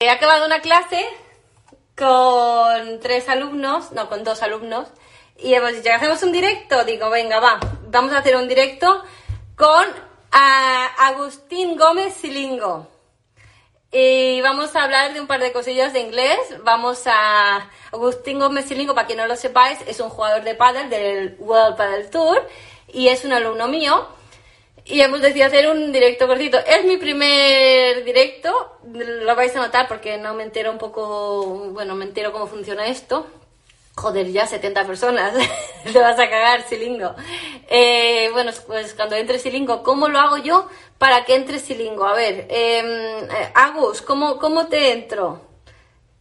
He acabado una clase con tres alumnos, no, con dos alumnos, y hemos dicho, hacemos un directo. Digo, venga, va, vamos a hacer un directo con Agustín Gómez Silingo. Y vamos a hablar de un par de cosillas de inglés. Vamos a... Agustín Gómez Silingo, para quien no lo sepáis, es un jugador de pádel del World Padel Tour y es un alumno mío y hemos decidido hacer un directo cortito. Es mi primer directo, lo vais a notar porque no me entero un poco, bueno, me entero cómo funciona esto. Joder, ya 70 personas, te vas a cagar, Silingo. Eh, bueno, pues cuando entre Silingo, ¿cómo lo hago yo para que entre Silingo? A ver, eh, Agus, ¿cómo, ¿cómo te entro?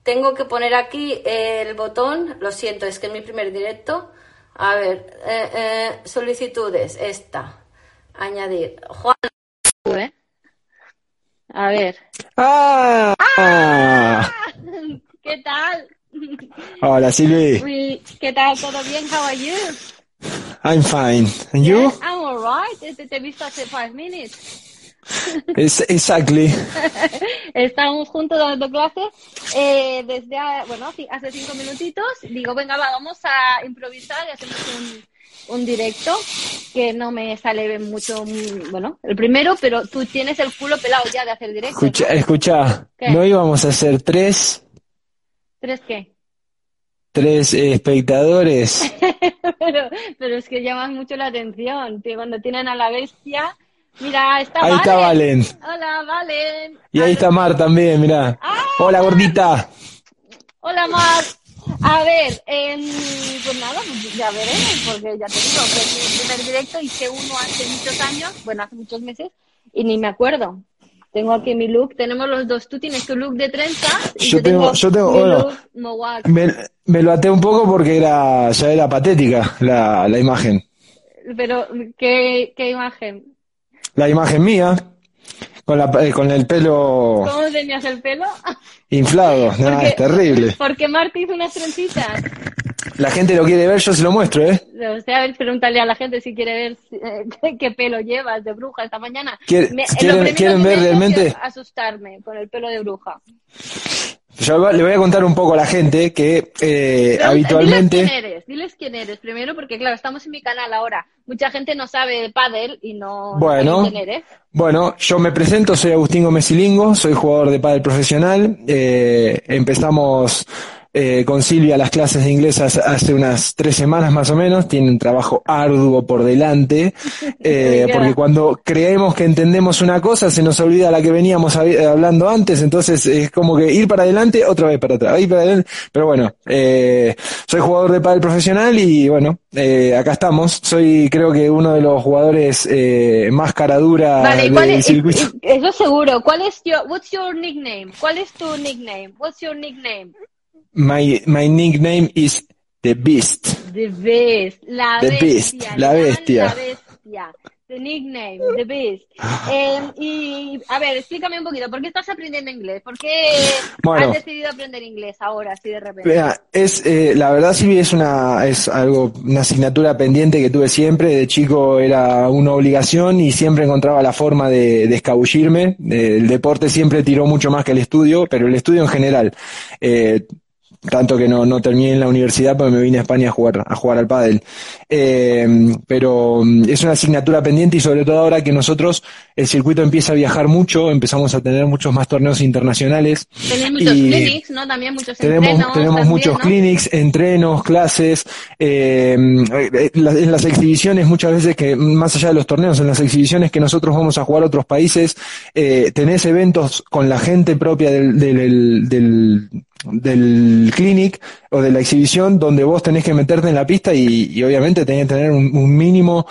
Tengo que poner aquí el botón, lo siento, es que es mi primer directo. A ver, eh, eh solicitudes, esta añadir. Juan. ¿eh? A ver. ¡Ah! ¡Ah! ¿Qué tal? Hola, Silvi. ¿Qué tal? ¿Todo bien? How are you? I'm fine. And you? I'm alright. Te, he visto hace five minutes. exactly. Estamos juntos dando clases eh, desde, bueno, hace cinco minutitos. Digo, venga, vamos a improvisar y hacemos un, un directo que no me sale mucho, bueno, el primero, pero tú tienes el culo pelado ya de hacer directo. Escucha, escucha ¿no íbamos a hacer tres? ¿Tres qué? Tres espectadores. pero, pero es que llamas mucho la atención, tío, cuando tienen a la bestia. Mira, está Ahí está Valen. Hola, Valen. Y ahí está Mar también, mira. ¡Ah! Hola, gordita. Hola, Mar. A ver, pues nada, ya veremos, porque ya te digo que es mi primer directo hice uno hace muchos años, bueno, hace muchos meses, y ni me acuerdo. Tengo aquí mi look, tenemos los dos, tú tienes tu look de trenza y yo, tengo, yo tengo, mi bueno, me, me, lo até un poco porque era ya era patética la, la imagen. Pero, ¿qué, ¿qué imagen? La imagen mía. Con, la, eh, con el pelo... ¿Cómo tenías el pelo? Inflado, no, es terrible. Porque Marta hizo unas trencitas. La gente lo quiere ver, yo se lo muestro, ¿eh? O sea, a ver, pregúntale a la gente si quiere ver eh, qué pelo llevas de bruja esta mañana. ¿Quieren, ver realmente? Asustarme con el pelo de bruja. Yo le voy a contar un poco a la gente que eh, habitualmente... Diles quién eres, diles quién eres primero, porque claro, estamos en mi canal ahora. Mucha gente no sabe de pádel y no, bueno, sabe quién eres. Bueno, yo me presento, soy Agustín Gómez soy jugador de pádel profesional. Eh, empezamos eh, con Silvia las clases de inglés hace unas tres semanas más o menos, tiene un trabajo arduo por delante, eh, porque cuando creemos que entendemos una cosa se nos olvida la que veníamos hablando antes, entonces es como que ir para adelante, otra vez para atrás, ir para adelante, pero bueno, eh, soy jugador de pádel profesional y bueno, eh, acá estamos, soy creo que uno de los jugadores eh, más caradura vale, del circuito. Eso seguro, ¿cuál es your, what's your nickname? ¿Cuál es tu nickname? What's your nickname? My, my nickname is The Beast. The Beast. La the bestia. Beast. La bestia. La bestia. The nickname, The Beast. Eh, y, a ver, explícame un poquito, ¿por qué estás aprendiendo inglés? ¿Por qué has decidido aprender inglés ahora, así de repente? Mira, es, eh, la verdad, Silvia, es una, es algo, una asignatura pendiente que tuve siempre. De chico era una obligación y siempre encontraba la forma de, de escabullirme. El deporte siempre tiró mucho más que el estudio, pero el estudio en general. Eh, tanto que no, no terminé en la universidad porque me vine a España a jugar, a jugar al pádel. Eh, pero mm, es una asignatura pendiente y sobre todo ahora que nosotros el circuito empieza a viajar mucho, empezamos a tener muchos más torneos internacionales. Tenemos muchos clinics, ¿no? También muchos tenemos, entrenos. Tenemos muchos clinics, entrenos, clases, eh, en las exhibiciones muchas veces que, más allá de los torneos, en las exhibiciones que nosotros vamos a jugar a otros países, eh, tenés eventos con la gente propia del, del, del del clinic o de la exhibición donde vos tenés que meterte en la pista y, obviamente tenés que tener un, mínimo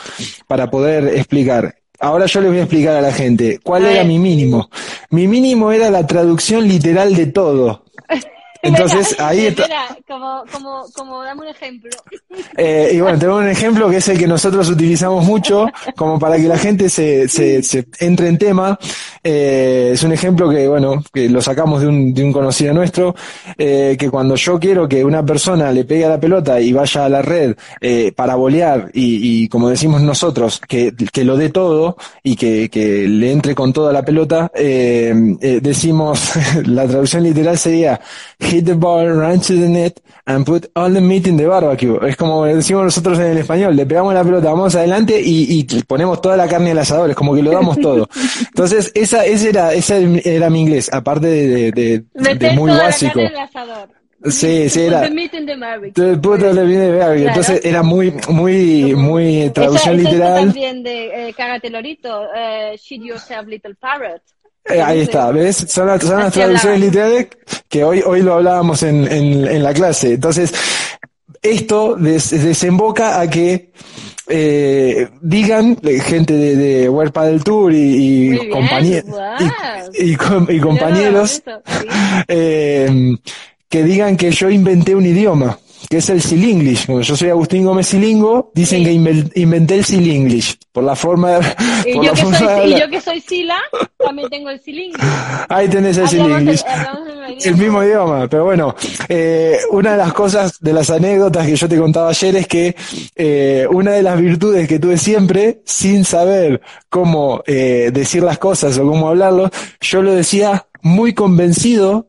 para poder explicar Ahora yo les voy a explicar a la gente cuál A era mi mínimo. Mi mínimo era la traducción literal de todo. Entonces Espera, ahí está. como, como, como dame un ejemplo. Eh, y bueno, tenemos un ejemplo que es el que nosotros utilizamos mucho, como para que la gente se, se, se entre en tema. Eh, es un ejemplo que, bueno, que lo sacamos de un, de un conocido nuestro, eh, que cuando yo quiero que una persona le pegue a la pelota y vaya a la red eh, para volear y, y, como decimos nosotros, que, que lo dé todo y que, que le entre con toda la pelota, eh, eh, decimos, la traducción literal sería hit the ball, run to the net and put all the meat in the barbecue. Es como decimos nosotros en el español, le pegamos la pelota, vamos adelante y, y ponemos toda la carne al asador, es como que lo damos todo. Entonces, esa, ese era, ese era mi inglés, aparte de, de, de, de muy básico. Sí, sí, era. Entonces era muy, muy, muy traducción literal. también de eh, Cágate Lorito, eh, Shit Yourself Little Parrot. Eh, ahí está, ¿ves? Son, las- son las Así traducciones literales que hoy, hoy lo hablábamos en, en, en la clase. Entonces, esto des- desemboca a que eh, digan eh, gente de, de World Paddle Tour y, y, compañe- y, y com- y compañeros no sí. eh, que digan que yo inventé un idioma, que es el Silinglish. Como yo soy Agustín Gómez Silingo, dicen Sí. que inven- inventé el Silinglish por la forma de, Y por yo, la que forma de soy, y hablar. yo que soy Sila, también tengo el Silingo. Ahí tenés el Silinglish. hablamos el mismo El mismo idioma, pero bueno, eh, una de las cosas, de las anécdotas que yo te contaba ayer es que eh, una de las virtudes que tuve siempre, sin saber cómo eh, decir las cosas o cómo hablarlo, yo lo decía muy convencido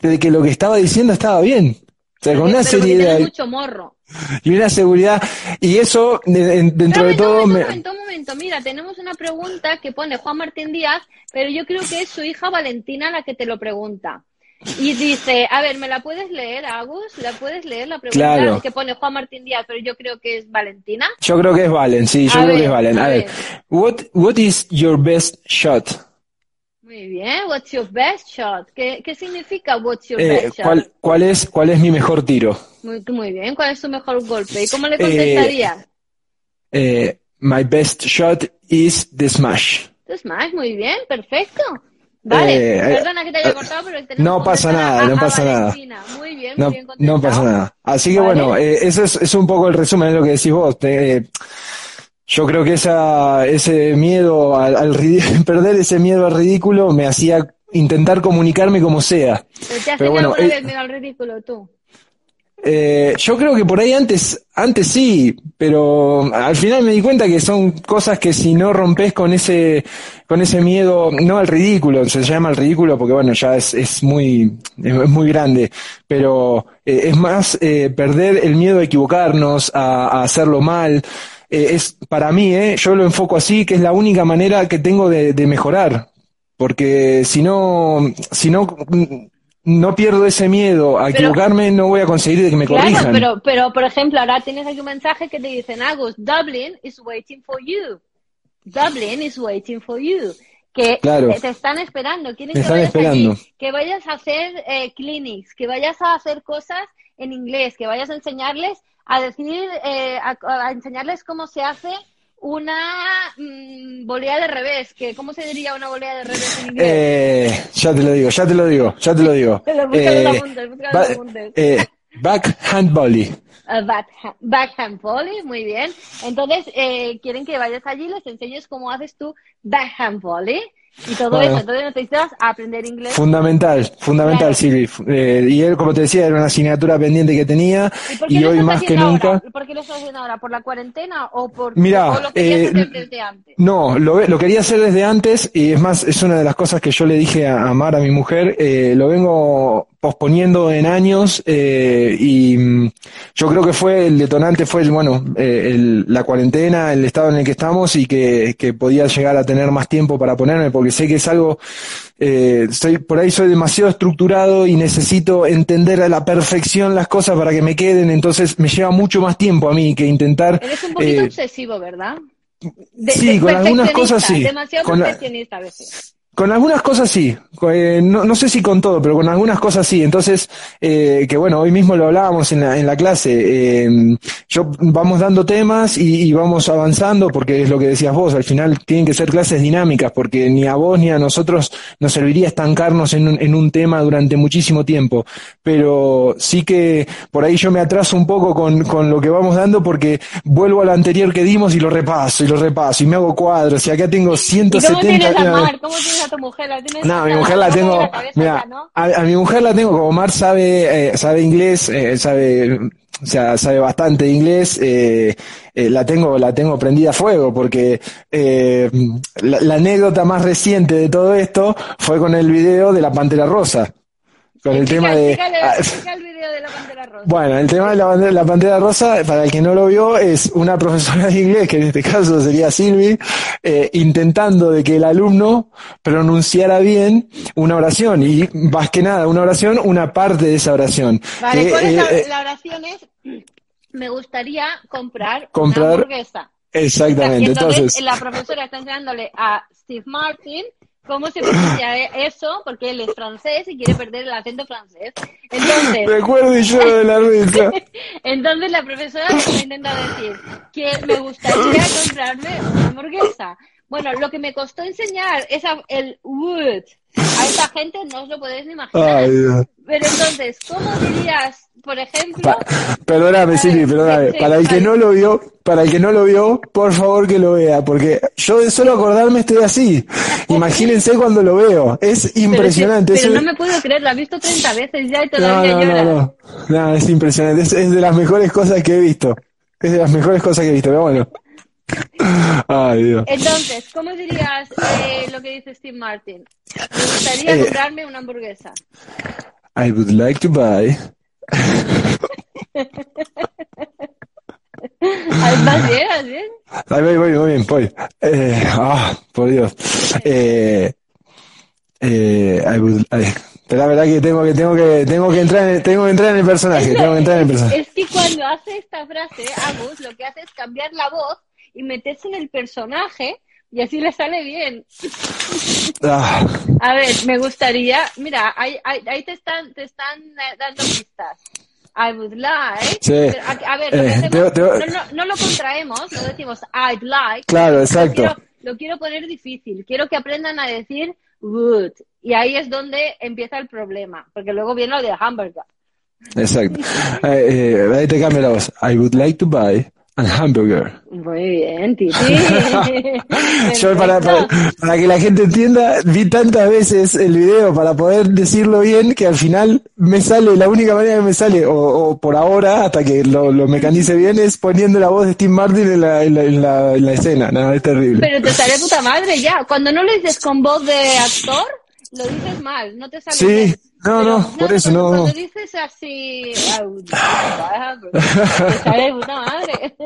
de que lo que estaba diciendo estaba bien. O sea, con una Pero seriedad mucho morro. y una seguridad, y eso de- en- dentro de Espérame, todo un me... momento, un momento, un momento. Mira, tenemos una pregunta que pone Juan Martín Díaz, pero yo creo que es su hija Valentina la que te lo pregunta. Y dice, a ver, ¿me la puedes leer, Agus? ¿La puedes leer la pregunta Claro. que pone Juan Martín Díaz, pero yo creo que es Valentina? Yo creo que es Valen, sí, yo A creo ver, que es Valen. A a ver, ver. what, what is your best shot? Muy bien, what's your best shot? ¿Qué, qué significa what's your Eh, best shot? ¿cuál, cuál, es, ¿Cuál es mi mejor tiro? Muy, muy bien, ¿cuál es tu mejor golpe? ¿Y cómo le Eh, contestarías? Eh, my best shot is the smash. Tu smash, muy bien, perfecto. Vale, Eh, perdona que te haya cortado, pero tenemos no que pasa nada, a- no a pasa nada. Muy bien, No, muy bien contestado. no pasa nada. Así que Vale. bueno, eh, eso es, es un poco el resumen de lo que decís vos. Te- eh, yo creo que esa, ese miedo al, al perder ese miedo al ridículo me hacía intentar comunicarme como sea. ¿Pero ¿Te has Pero tenido bueno, eh, miedo al ridículo tú? Eh, yo creo que por ahí antes, antes sí, pero al final me di cuenta que son cosas que si no rompes con ese, con ese miedo, no al ridículo, se llama el ridículo porque bueno, ya es, es muy, es muy grande, pero eh, es más eh, perder el miedo a equivocarnos, a, a hacerlo mal. Eh, es para mí, eh, yo lo enfoco así, que es la única manera que tengo de, de mejorar, porque si no, si no no pierdo ese miedo a Pero- equivocarme, no voy a conseguir que me Claro, corrijan. pero, pero por ejemplo, ahora tienes aquí un mensaje que te dicen, Agus, Dublin is waiting for you. Dublin is waiting for you. Que Claro. te, te están esperando, quieren Me que vayas esperando. allí, que vayas a hacer eh, clinics, que vayas a hacer cosas en inglés, que vayas a enseñarles a decir, eh, a, a enseñarles cómo se hace una mm, volea de revés, que cómo se diría una volea de revés en inglés. Eh, ya te lo digo, ya te lo digo, ya te lo digo. Eh, apuntes, eh, backhand volley. A backhand, backhand volley, muy bien. Entonces, eh, quieren que vayas allí y les enseñes cómo haces tu backhand volley y todo Bueno. eso. Entonces necesitas aprender inglés. Fundamental, fundamental, Claro. Silvi. Eh, y él, como te decía, era una asignatura pendiente que tenía ¿Y hoy más que nunca. ahora? ¿Por qué lo estás haciendo ahora? ¿Por la cuarentena o por Mirá, o lo eh, hacer desde antes? No, lo, quería hacer desde antes y es más, es una de las cosas que yo le dije a, a Mar, a mi mujer, eh, lo vengo posponiendo en años eh, y mm, yo creo que fue el detonante, fue, bueno, eh, el- la cuarentena, el estado en el que estamos y que, que podía llegar a tener más tiempo para ponerme porque sé que es algo, eh, soy, por ahí soy demasiado estructurado y necesito entender a la perfección las cosas para que me queden, entonces me lleva mucho más tiempo a mí que intentar... Eres un poquito eh, obsesivo, ¿verdad? De- sí, de- con algunas cosas sí. Demasiado Con la- a veces. Con algunas cosas sí, eh, no, no, sé si con todo, pero con algunas cosas sí. Entonces, eh, que bueno, hoy mismo lo hablábamos en la, en la clase. Eh, yo vamos dando temas y, vamos avanzando, porque es lo que decías vos, al final tienen que ser clases dinámicas, porque ni a vos ni a nosotros nos serviría estancarnos en un, en un tema durante muchísimo tiempo. Pero sí que por ahí yo me atraso un poco con, con lo que vamos dando, porque vuelvo a lo anterior que dimos y lo repaso y lo repaso y me hago cuadros. Y acá tengo 170 cómo tienes a tu mujer? ¿La tienes no, mi mujer la tengo. mira, a, mi mujer la tengo, como Mar sabe, eh, sabe inglés, eh, sabe, o sea, sabe bastante inglés, eh, la tengo, la tengo prendida a fuego, porque la, la anécdota más reciente de todo esto fue con el video de la Pantera Rosa con el tema de... Ah. Bueno, el tema de la, la Pantera Rosa, para el que no lo vio, es una profesora de inglés, que en este caso sería Silvi, eh, intentando de que el alumno pronunciara bien una oración, y más que nada, una oración, una parte de esa oración. Vale, ¿cuál es la, eh, la, oración? Es, me gustaría comprar, comprar una hamburguesa. Exactamente, entonces... La profesora está enseñándole a Steve Martin cómo se pronuncia eso, porque él es francés y quiere perder el acento francés. Entonces, Recuerdo yo de la risa. Entonces la profesora intenta decir que me gustaría comprarme una hamburguesa. Bueno, lo que me costó enseñar es el would. A esta gente no os lo podéis ni imaginar. Pero entonces, ¿cómo dirías, por ejemplo? perdóname, Silvi, perdóname. para el que no lo vio, para el que no lo vio, por favor que lo vea, porque yo de solo acordarme estoy así. Imagínense cuando lo veo. Es impresionante. Pero, no me puedo creer, lo he visto 30 veces ya y todavía no, no, No, no, es impresionante. Es, es, de las mejores cosas que he visto. Es de las mejores cosas que he visto, pero bueno. Ay, Dios. Entonces, ¿cómo dirías eh, lo que dice Steve Martin? Me gustaría eh, comprarme una hamburguesa. I would like to buy. ¿Vas bien? ¿Vas bien? Ahí voy, voy, voy bien, voy. Eh, ah, por Dios. Eh, eh, I would, pero la verdad que tengo que tengo que tengo que entrar en, tengo que entrar en el personaje, es, tengo que entrar en el personaje. Es que cuando hace esta frase, Agus lo que hace es cambiar la voz y meterse en el personaje y así le sale bien. Ah. A ver, me gustaría, mira, ahí, ahí, te están te están eh, dando pistas. I would like. Sí. a, ver, eh, no, no, no, lo contraemos, no decimos I'd like. Claro, exacto. Lo quiero, lo quiero poner difícil. Quiero que aprendan a decir would. Y ahí es donde empieza el problema, porque luego viene lo de hamburger. Exacto. Eh, eh, ahí te cambia la voz. I would like to buy Al hamburger. Muy bien, Titi. Yo para, para, que la gente entienda, vi tantas veces el video para poder decirlo bien que al final me sale, la única manera que me sale, o, por ahora, hasta que lo, lo, mecanice bien, es poniendo la voz de Steve Martin en la, en la, en la, escena. No, es terrible. Pero te sale puta madre ya. Cuando no lo dices con voz de actor, lo dices mal, no te sale Sí. Bien. No, no, por eso no. Cuando dices así, puta madre.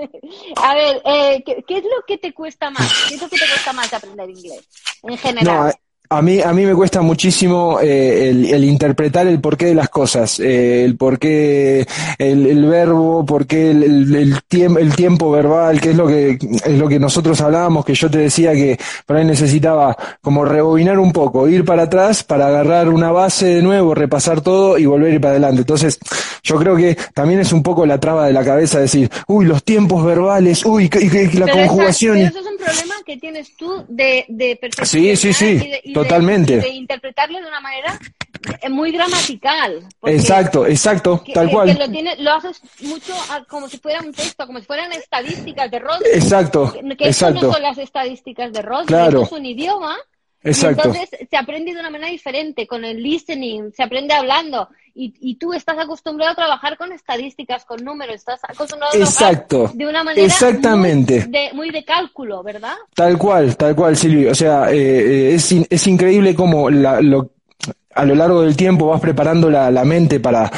A ver, eh, ¿qué, ¿qué, es lo que te cuesta más? ¿Qué es lo que te cuesta más aprender inglés en general? A mí, a mí me cuesta muchísimo eh, el, el, interpretar el porqué de las cosas, eh, el porqué, el, el verbo, porqué el, el, el, tiempo, el tiempo verbal, que es lo que, es lo que nosotros hablábamos, que yo te decía que por ahí necesitaba como rebobinar un poco, ir para atrás para agarrar una base de nuevo, repasar todo y volver a ir para adelante. Entonces, yo creo que también es un poco la traba de la cabeza decir, uy, los tiempos verbales, uy, y, la conjugación. pero problema que tienes tú de, de Sí, sí, sí. Totalmente. De, interpretarlo de una manera eh, muy gramatical. Exacto, exacto, tal cual. Que lo, tiene, lo haces mucho como si fuera un texto, como si fueran estadísticas de Rod. Exacto. Que, exacto. no son las estadísticas de Rod, claro. es un idioma. Exacto. entonces se aprende de una manera diferente, con el listening, se aprende hablando. Y, y, tú estás acostumbrado a trabajar con estadísticas, con números, estás acostumbrado a Exacto. de una manera Exactamente. Muy, de, muy de cálculo, ¿verdad? Tal cual, tal cual, Silvio. O sea, eh, es, es increíble cómo la, lo, a lo largo del tiempo vas preparando la, mente para,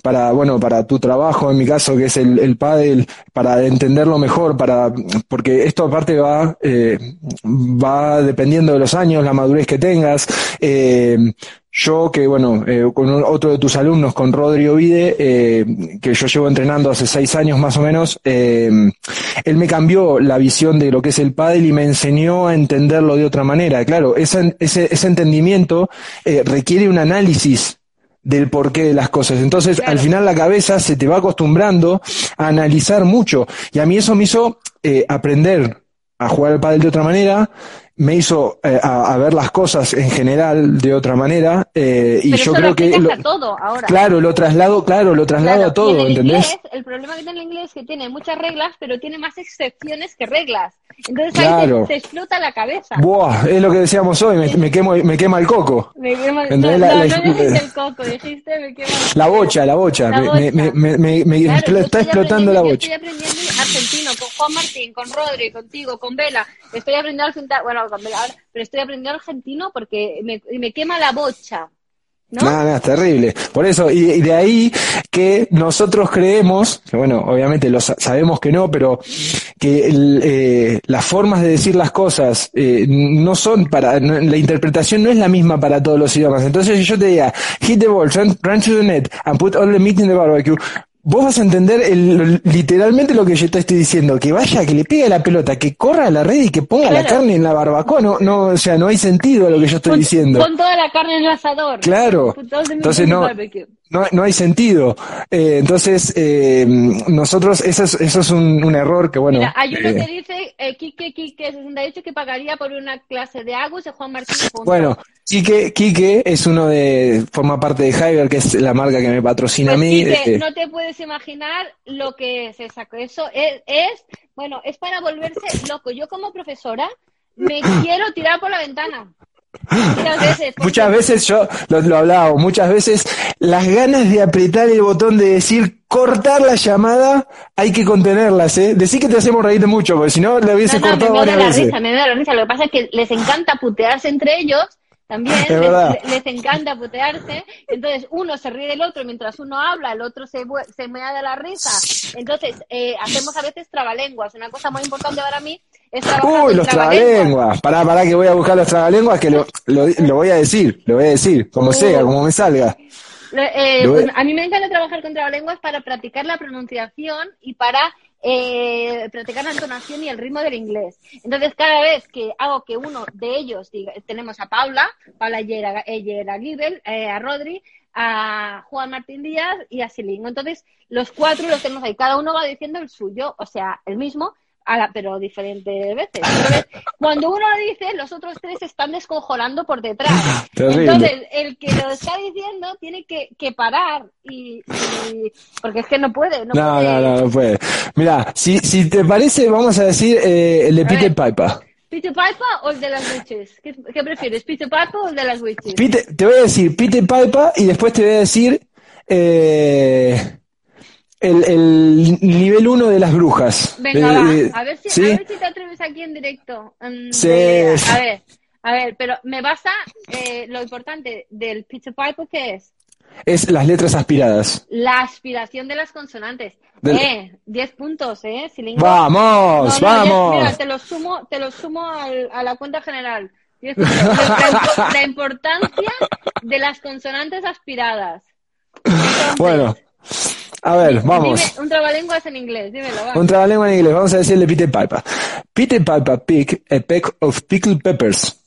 para, bueno, para tu trabajo, en mi caso, que es el, el pádel, para entenderlo mejor, para, porque esto aparte va, eh, va dependiendo de los años, la madurez que tengas, eh, yo que, bueno, eh, con otro de tus alumnos, con Rodrigo Vide, eh, que yo llevo entrenando hace seis años más o menos, eh, él me cambió la visión de lo que es el pádel y me enseñó a entenderlo de otra manera. Claro, ese, ese, ese entendimiento requiere un análisis del porqué de las cosas. Entonces, al final la cabeza se te va acostumbrando a analizar mucho. Y a mí eso me hizo aprender a jugar al pádel de otra manera, me hizo eh, a, ver las cosas en general de otra manera eh, y yo creo que lo, todo ahora. claro lo traslado claro lo traslado a todo el ¿entendés? Inglés, el problema que tiene el inglés es que tiene muchas reglas pero tiene más excepciones que reglas. Entonces ahí se, explota la cabeza. Buah, es lo que decíamos hoy me, me quemo me quema el coco. Me quema, no, no, no, dijiste el coco dijiste me quema el la bocha la bocha, la bocha. me, me, me está explotando la bocha. estoy aprendiendo argentino con Juan Martín con Rodri contigo con Vela. Estoy aprendiendo argentino bueno pero estoy aprendiendo argentino porque me, me quema la bocha. ¿No? No, es terrible. Por eso, y, de ahí que nosotros creemos, que bueno, obviamente lo sabemos que no, pero que eh, las formas de decir las cosas eh, no son para, la interpretación no es la misma para todos los idiomas. Entonces, si yo te diga, hit the ball, run to the net, and put all the meat in the barbecue, Vos vas a entender el, literalmente lo que yo te estoy diciendo, que vaya, que le pegue la pelota, que corra a la red y que ponga la carne en la barbacoa, no, no, o sea, no hay sentido a lo que yo estoy diciendo. Con toda la carne en el asador. Claro. Entonces no, no, no hay sentido. Eh, entonces, eh, nosotros, eso es, eso es un, un error que, bueno. Mira, hay uno eh, que dice, eh, Quique, Quique 68, que pagaría por una clase de Agus de Juan Martín. Bueno, Quique, Quique es uno de, forma parte de Hyber, que es la marca que me patrocina a pues mí. Quique, no te puedes imaginar lo que es esa, eso es, es, bueno, es para volverse loco. Yo como profesora me quiero tirar por la ventana. Muchas veces, muchas veces yo lo, lo hablaba, muchas veces las ganas de apretar el botón de decir cortar la llamada, hay que contenerlas, ¿eh? Decir que te hacemos reír mucho, porque si no le hubiese cortado me varias la veces. Risa, me da la risa, lo que pasa es que les encanta putearse entre ellos también les, encanta putearse, entonces uno se ríe del otro mientras uno habla, el otro se, se me da la risa, entonces eh, hacemos a veces trabalenguas, una cosa muy importante para mí Uy, los trabalenguas, pará, pará que voy a buscar los trabalenguas que lo, lo, lo voy a decir, lo voy a decir, como sea, como me salga. Eh, a mí me encanta trabajar con trabalenguas para practicar la pronunciación y para eh, practicar la entonación y el ritmo del inglés. Entonces, cada vez que hago que uno de ellos, diga, tenemos a Paula, Paula Yera, Gibel, eh, a Rodri, a Juan Martín Díaz y a Silingo. Entonces, los cuatro los tenemos ahí, cada uno va diciendo el suyo, o sea, el mismo, pero diferentes veces. Entonces, cuando uno lo dice, los otros tres están desconjolando por detrás. Entonces, el que lo está diciendo tiene que, que parar y, porque es que no puede. No, no, no, no, puede. Mira, si, si te parece, vamos a decir eh, el de Peter Piper. ¿Peter Piper o el de las witches? ¿Qué, qué prefieres, Peter Piper o el de las witches? te voy a decir Peter Piper y después te voy a decir eh, el, el nivel 1 de las brujas. Venga, va. Eh, a, ver si, a ver si te atreves aquí en directo. Mm, sí. a ver, a ver, pero me basa eh, lo importante del Peter Piper, ¿qué es? Es las letras aspiradas. La aspiración de las consonantes. Eh, 10 puntos, ¿eh? Vamos, vamos. mira, te lo sumo, te lo sumo al, a la cuenta general. La, la importancia de las consonantes aspiradas. bueno, a ver, vamos. un trabalenguas en inglés, dímelo. Vamos. Un trabalenguas en inglés, vamos a decirle Peter Piper. Peter Piper picked a peck of pickled peppers.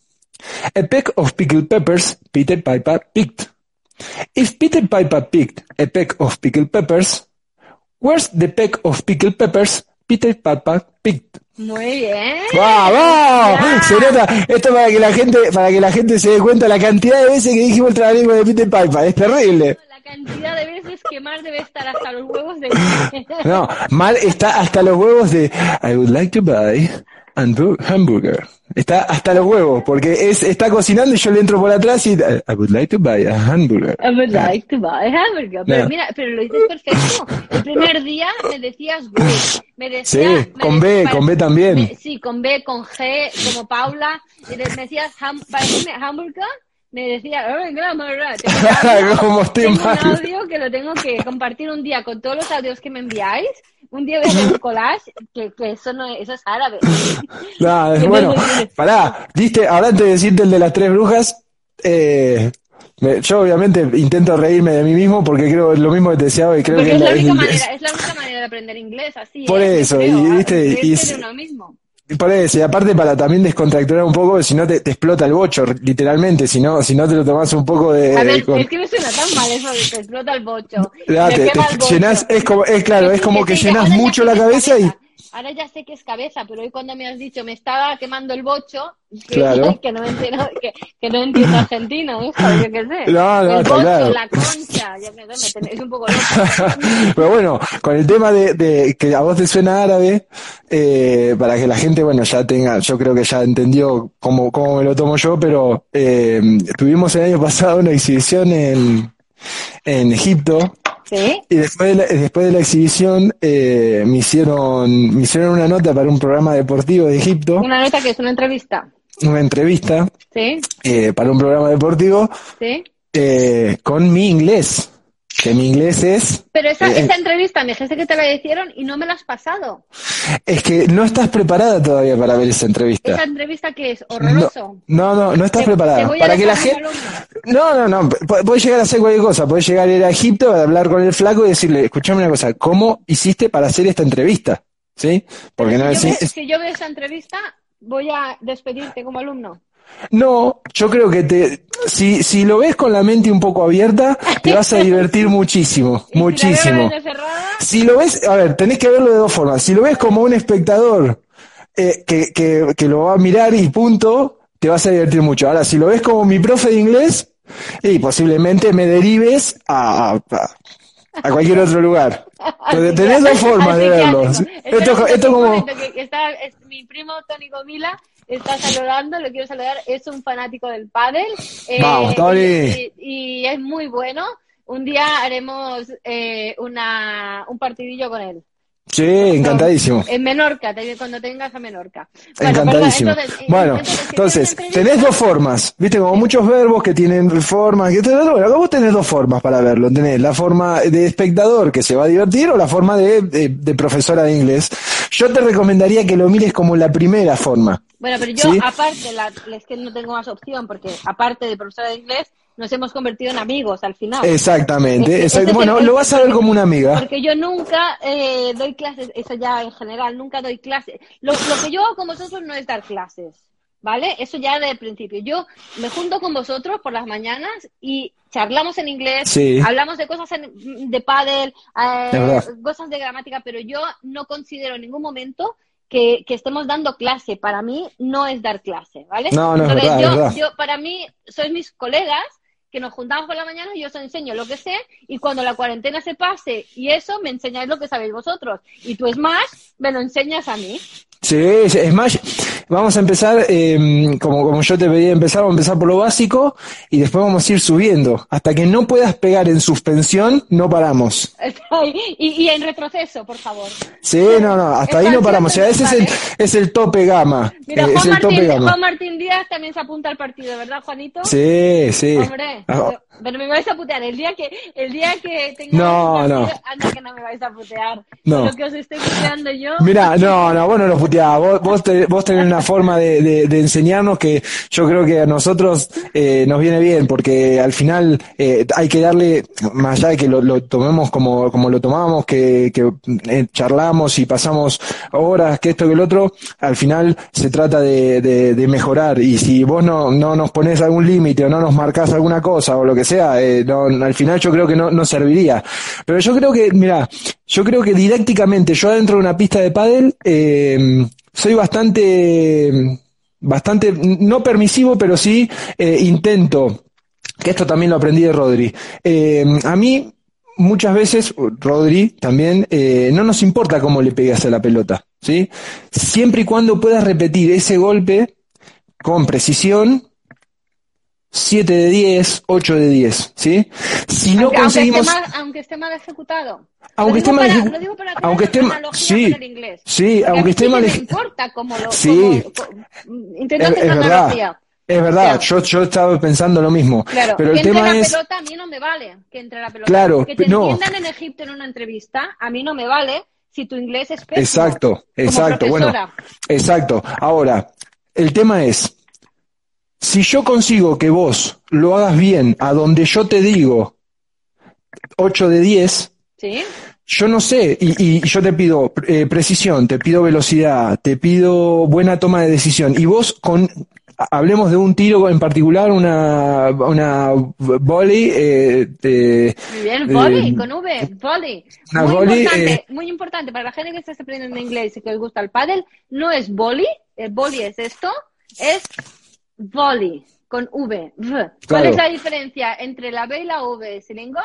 A peck of pickled peppers, Peter Piper picked. If Peter Piper picked a peck of pickled peppers, where's the peck of pickled peppers Peter Piper picked? Muy bien. ¡Vamos! Se nota, esto para que la gente, para que la gente se dé cuenta la cantidad de veces que dijimos el trabalenguas de Peter Piper, es terrible cantidad de veces que Mar debe estar hasta los huevos de... no, Mar está hasta los huevos de I would like to buy a hamburger. Está hasta los huevos, porque es, está cocinando y yo le entro por atrás y I would like to buy a hamburger. I would like to buy a hamburger. Pero mira, pero lo dices perfecto. El primer día me decías. Me decía, sí, con B, con B también. sí, con B, con G, como Paula. Y me decías, ham, hamburger me decía, oh, grammar, tengo, tengo un audio que lo tengo que compartir un día con todos los audios que me enviáis. Un día voy a hacer un collage, que, que eso no es, eso es árabe. No, bueno, pará, diste, ahora antes de decirte el de las tres brujas, eh, Me- Yo obviamente intento reírme de mí mismo porque creo lo mismo que te decía hoy, creo Porque que es la, la- única es- manera, es la única manera de aprender inglés, así. Por ¿eh? eso, Creo, y, viste, reírse y es- uno mismo. Y por eso, y aparte para también descontracturar un poco, si no te, te explota el bocho, literalmente, si no, si no te lo tomas un poco de... A ver, con- es que me suena tan mal eso de que te explota el bocho. Ya, me te- te el bocho. llenas- es como- es claro, es como que llenas mucho la cabeza y- Ahora ya sé que es cabeza, pero hoy cuando me has dicho me estaba quemando el bocho, que, Claro. que no entiendo, que, que no entiendo argentino, hijo, yo qué sé. No, no, el bocho, claro. la concha, sé, me ten- es un poco loco. Pero bueno, con el tema de, de que a vos te suena árabe, eh, para que la gente, bueno, ya tenga, yo creo que ya entendió cómo, cómo me lo tomo yo, pero eh, tuvimos el año pasado una exhibición en, en Egipto ¿Sí? y después de la, después de la exhibición eh, me hicieron, me hicieron una nota para un programa deportivo de Egipto, Una nota que es una entrevista. una entrevista ¿Sí? eh, para un programa deportivo ¿Sí? eh, con mi inglés, que mi inglés es Pero esa, Eh, esa entrevista me dijiste que te la hicieron y no me la has pasado. Es que no estás preparada todavía para ver esa entrevista. Esa entrevista que es No, horroroso. no, no, no estás Te- te preparada. voy a Para que la gente... No, no, no. pu- Puedes llegar a hacer cualquier cosa. Puedes llegar a ir a Egipto, a hablar con el flaco y decirle, escuchame una cosa, ¿cómo hiciste para hacer esta entrevista? ¿Sí? Porque no si, yo es... veo, si yo veo esa entrevista, voy a despedirte como alumno. No, yo creo que te... Si, si lo ves con la mente un poco abierta, te vas a divertir muchísimo. Muchísimo. Si lo ves, a ver, tenés que verlo de dos formas. Si lo ves como un espectador eh, que, que, que lo va a mirar y punto, te vas a divertir mucho. Ahora, si lo ves como mi profe de inglés, y posiblemente me derives a, a, a cualquier otro lugar. Entonces, tenés dos formas de verlo. Esto, esto como... momento, que está, es- mi primo Tony Gomila está saludando, lo quiero saludar, es un fanático del pádel. eh, Vamos, Tony. Y, y es muy bueno. Un día haremos eh, una, un partidillo con él. Sí, encantadísimo. En Menorca, cuando tengas a Menorca. Encantadísimo. entonces, Bueno, entonces, si entonces, tienes una tenés dos formas, viste, como muchos verbos que tienen formas, que bueno, vos tenés dos formas para verlo, tenés la forma de espectador que se va a divertir o la forma de, de- de profesora de inglés. Yo te recomendaría que lo mires como la primera forma. Bueno, pero yo, ¿Sí? aparte, la, es que no tengo más opción, porque aparte de profesora de inglés, nos hemos convertido en amigos al final. Exactamente, es Bueno, el- lo vas a ver como una amiga. Porque yo nunca eh, doy clases, eso ya en general, nunca doy clases. Lo, lo que yo hago con vosotros no es dar clases, ¿vale? Eso ya de principio. Yo me junto con vosotros por las mañanas y charlamos en inglés, Sí. hablamos de cosas en- de pádel, eh, cosas de gramática, pero yo no considero en ningún momento que, que estemos dando clase. Para mí no es dar clase, ¿vale? No, no, es Entonces, verdad, yo, es verdad. yo, para mí, sois mis colegas que nos juntamos por la mañana y yo os enseño lo que sé y cuando la cuarentena se pase y eso me enseñáis lo que sabéis vosotros. Y tú es más me lo enseñas a mí. Sí, es más, vamos a empezar, eh, como, como yo te pedí empezar, vamos a empezar por lo básico y después vamos a ir subiendo. Hasta que no puedas pegar en suspensión, no paramos. y, y en retroceso por favor Sí, no, no, hasta ahí no paramos. O sea, ese es el, es el tope gama. mira Eh, es Juan el tope Martín, gama. Juan Martín Díaz también se apunta al partido ¿verdad Juanito? Sí, sí. Hombre, Ah, pero, pero me vais a putear el día que el día que tenga No, un no. partido, anda que no me vais a putear No. lo que os estoy puteando yo Mira, no, no, vos no los puteás, vos, vos, te- vos tenés una forma de, enseñarnos que yo creo que a nosotros eh, nos viene bien, porque al final eh, hay que darle, más allá de que lo, tomemos como, como lo tomamos, que, que eh, charlamos y pasamos horas, que esto que el otro, al final se trata de, de- mejorar, y si vos no, no nos pones algún límite o no nos marcás alguna cosa o lo que sea, eh, no, al final yo creo que no, no serviría. Pero yo creo que, mira, yo creo que didácticamente, yo adentro de una pista de pádel, eh, soy bastante, bastante, no permisivo, pero sí eh, intento, que esto también lo aprendí de Rodri. Eh, a mí, muchas veces, Rodri también, eh, no nos importa cómo le pegas a la pelota, ¿sí? Siempre y cuando puedas repetir ese golpe con precisión, 7 de 10, 8 de 10, ¿sí? Si no aunque, aunque esté conseguimos... mal, aunque esté mal ejecutado Aunque esté mal para- ejecu- lo digo para que aunque esté una ma- analogía sí, con el inglés. sí, Porque aunque esté mal que ej- me importa cómo lo Sí. cómo- Es, intento es una verdad, es verdad, Claro. yo, yo estaba pensando lo mismo, Claro, pero el que entre tema la es, pelota a mí no me vale que entre la pelota. Claro, que te no. entiendan en Egipto en una entrevista, a mí no me vale si tu inglés es pésimo. exacto, como exacto, bueno, profesora. exacto. Ahora, el tema es, si yo consigo que vos lo hagas bien a donde yo te digo 8 de 10, ¿Sí? yo no sé, y, y yo te pido eh, precisión, te pido velocidad, te pido buena toma de decisión, y vos con, hablemos de un tiro en particular, una, una volley, eh, eh, Muy bien, volley, eh, con V, volley. una Muy volley, importante, eh, muy importante para la gente que está aprendiendo inglés y que les gusta el pádel, no es volley, el volley es esto, es volley, con V, v. ¿Cuál es la diferencia entre la B y la V, Silingo?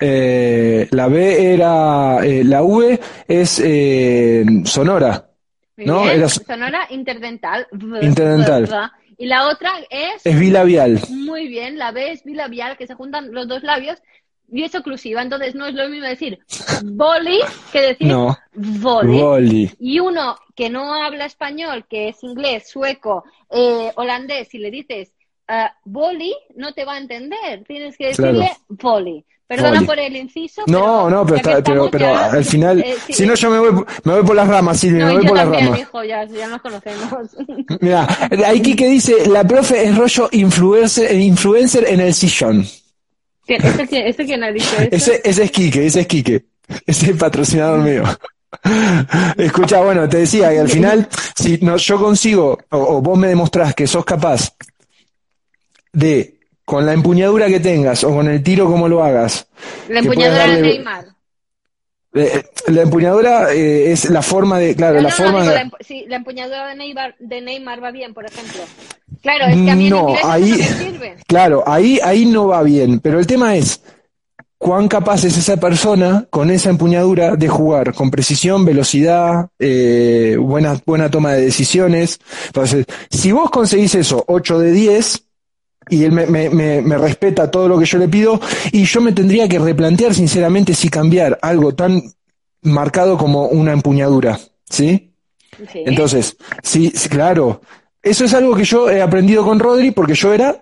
eh, la B era, eh, la V es eh, sonora, No, bien, era- sonora interdental. v, Interdental. v, v. Y la otra es, es bilabial. muy bien, la B es bilabial, que se juntan los dos labios y es oclusiva. Entonces no es lo mismo decir volley que decir No. volley. Volley. Y uno que no habla español, que es inglés, sueco, eh, holandés, si le dices eh, volley, no te va a entender. Tienes que decirle Claro. volley. Perdona Volley. por el inciso. No, no, pero, ya que está- pero, pero ya, al final, eh, sí, si no yo me voy, me voy por las ramas, Silvia, no, me voy yo por las ramas. hijo, ya, ya nos conocemos. Mira, aquí que dice, la profe es rollo influencer, influencer en el sillón. ¿Qué- ¿Ese, ese quién ha dicho eso? Ese, ese es Quique, ese es Quique. Ese es el patrocinador mío. Escucha, bueno, te decía que al final, si no, yo consigo, o, o vos me demostrás que sos capaz de, con la empuñadura que tengas, o con el tiro como lo hagas, La empuñadura de Neymar. eh, la empuñadura eh, es la forma de, claro, No, la no, forma digo, de... la, empu- sí, la empuñadura de Neymar, de Neymar va bien, por ejemplo. Claro, es que a mí No, ahí-. Claro, ahí, ahí no va bien, pero el tema es cuán capaz es esa persona con esa empuñadura de jugar con precisión, velocidad, eh, buena, buena toma de decisiones. Entonces, si vos conseguís eso, 8 de 10, y él me, me, me, me respeta todo lo que yo le pido, y yo me tendría que replantear sinceramente si cambiar algo tan marcado como una empuñadura, ¿sí? Sí. Entonces, sí, sí, claro. Eso es algo que yo he aprendido con Rodri porque yo era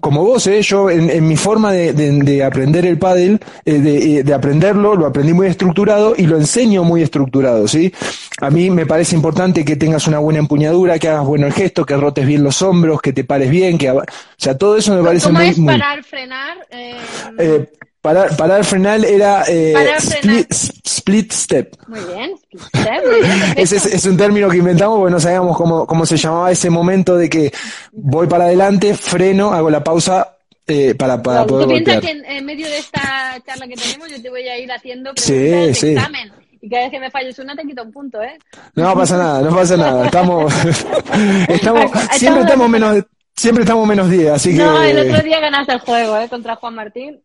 como vos, ¿eh? yo en, en mi forma de, de- de aprender el pádel, eh, de, eh, de aprenderlo, lo aprendí muy estructurado y lo enseño muy estructurado, ¿sí? A mí me parece importante que tengas una buena empuñadura, que hagas bueno el gesto, que rotes bien los hombros, que te pares bien, que, o sea, todo eso me parece ¿Cómo muy, es muy- parar, frenar? Eh, eh, parar, parar frenar era eh, Parar, frenar. split, split step. muy bien, split step, muy bien. Ese es, es un término que inventamos porque no sabíamos cómo, cómo se llamaba ese momento de que voy para adelante, freno, hago la pausa eh, para, para Tú poder piensas golpear. que en, en medio de esta charla que tenemos yo te voy a ir haciendo Sí, preguntas de sí. examen. Y cada vez que me falles una te quito un punto, ¿eh? No pasa nada, no pasa nada. Estamos, estamos, Estamos- siempre estamos menos, siempre estamos menos 10, así que. No, el otro día ganaste el juego, ¿eh? Contra Juan Martín.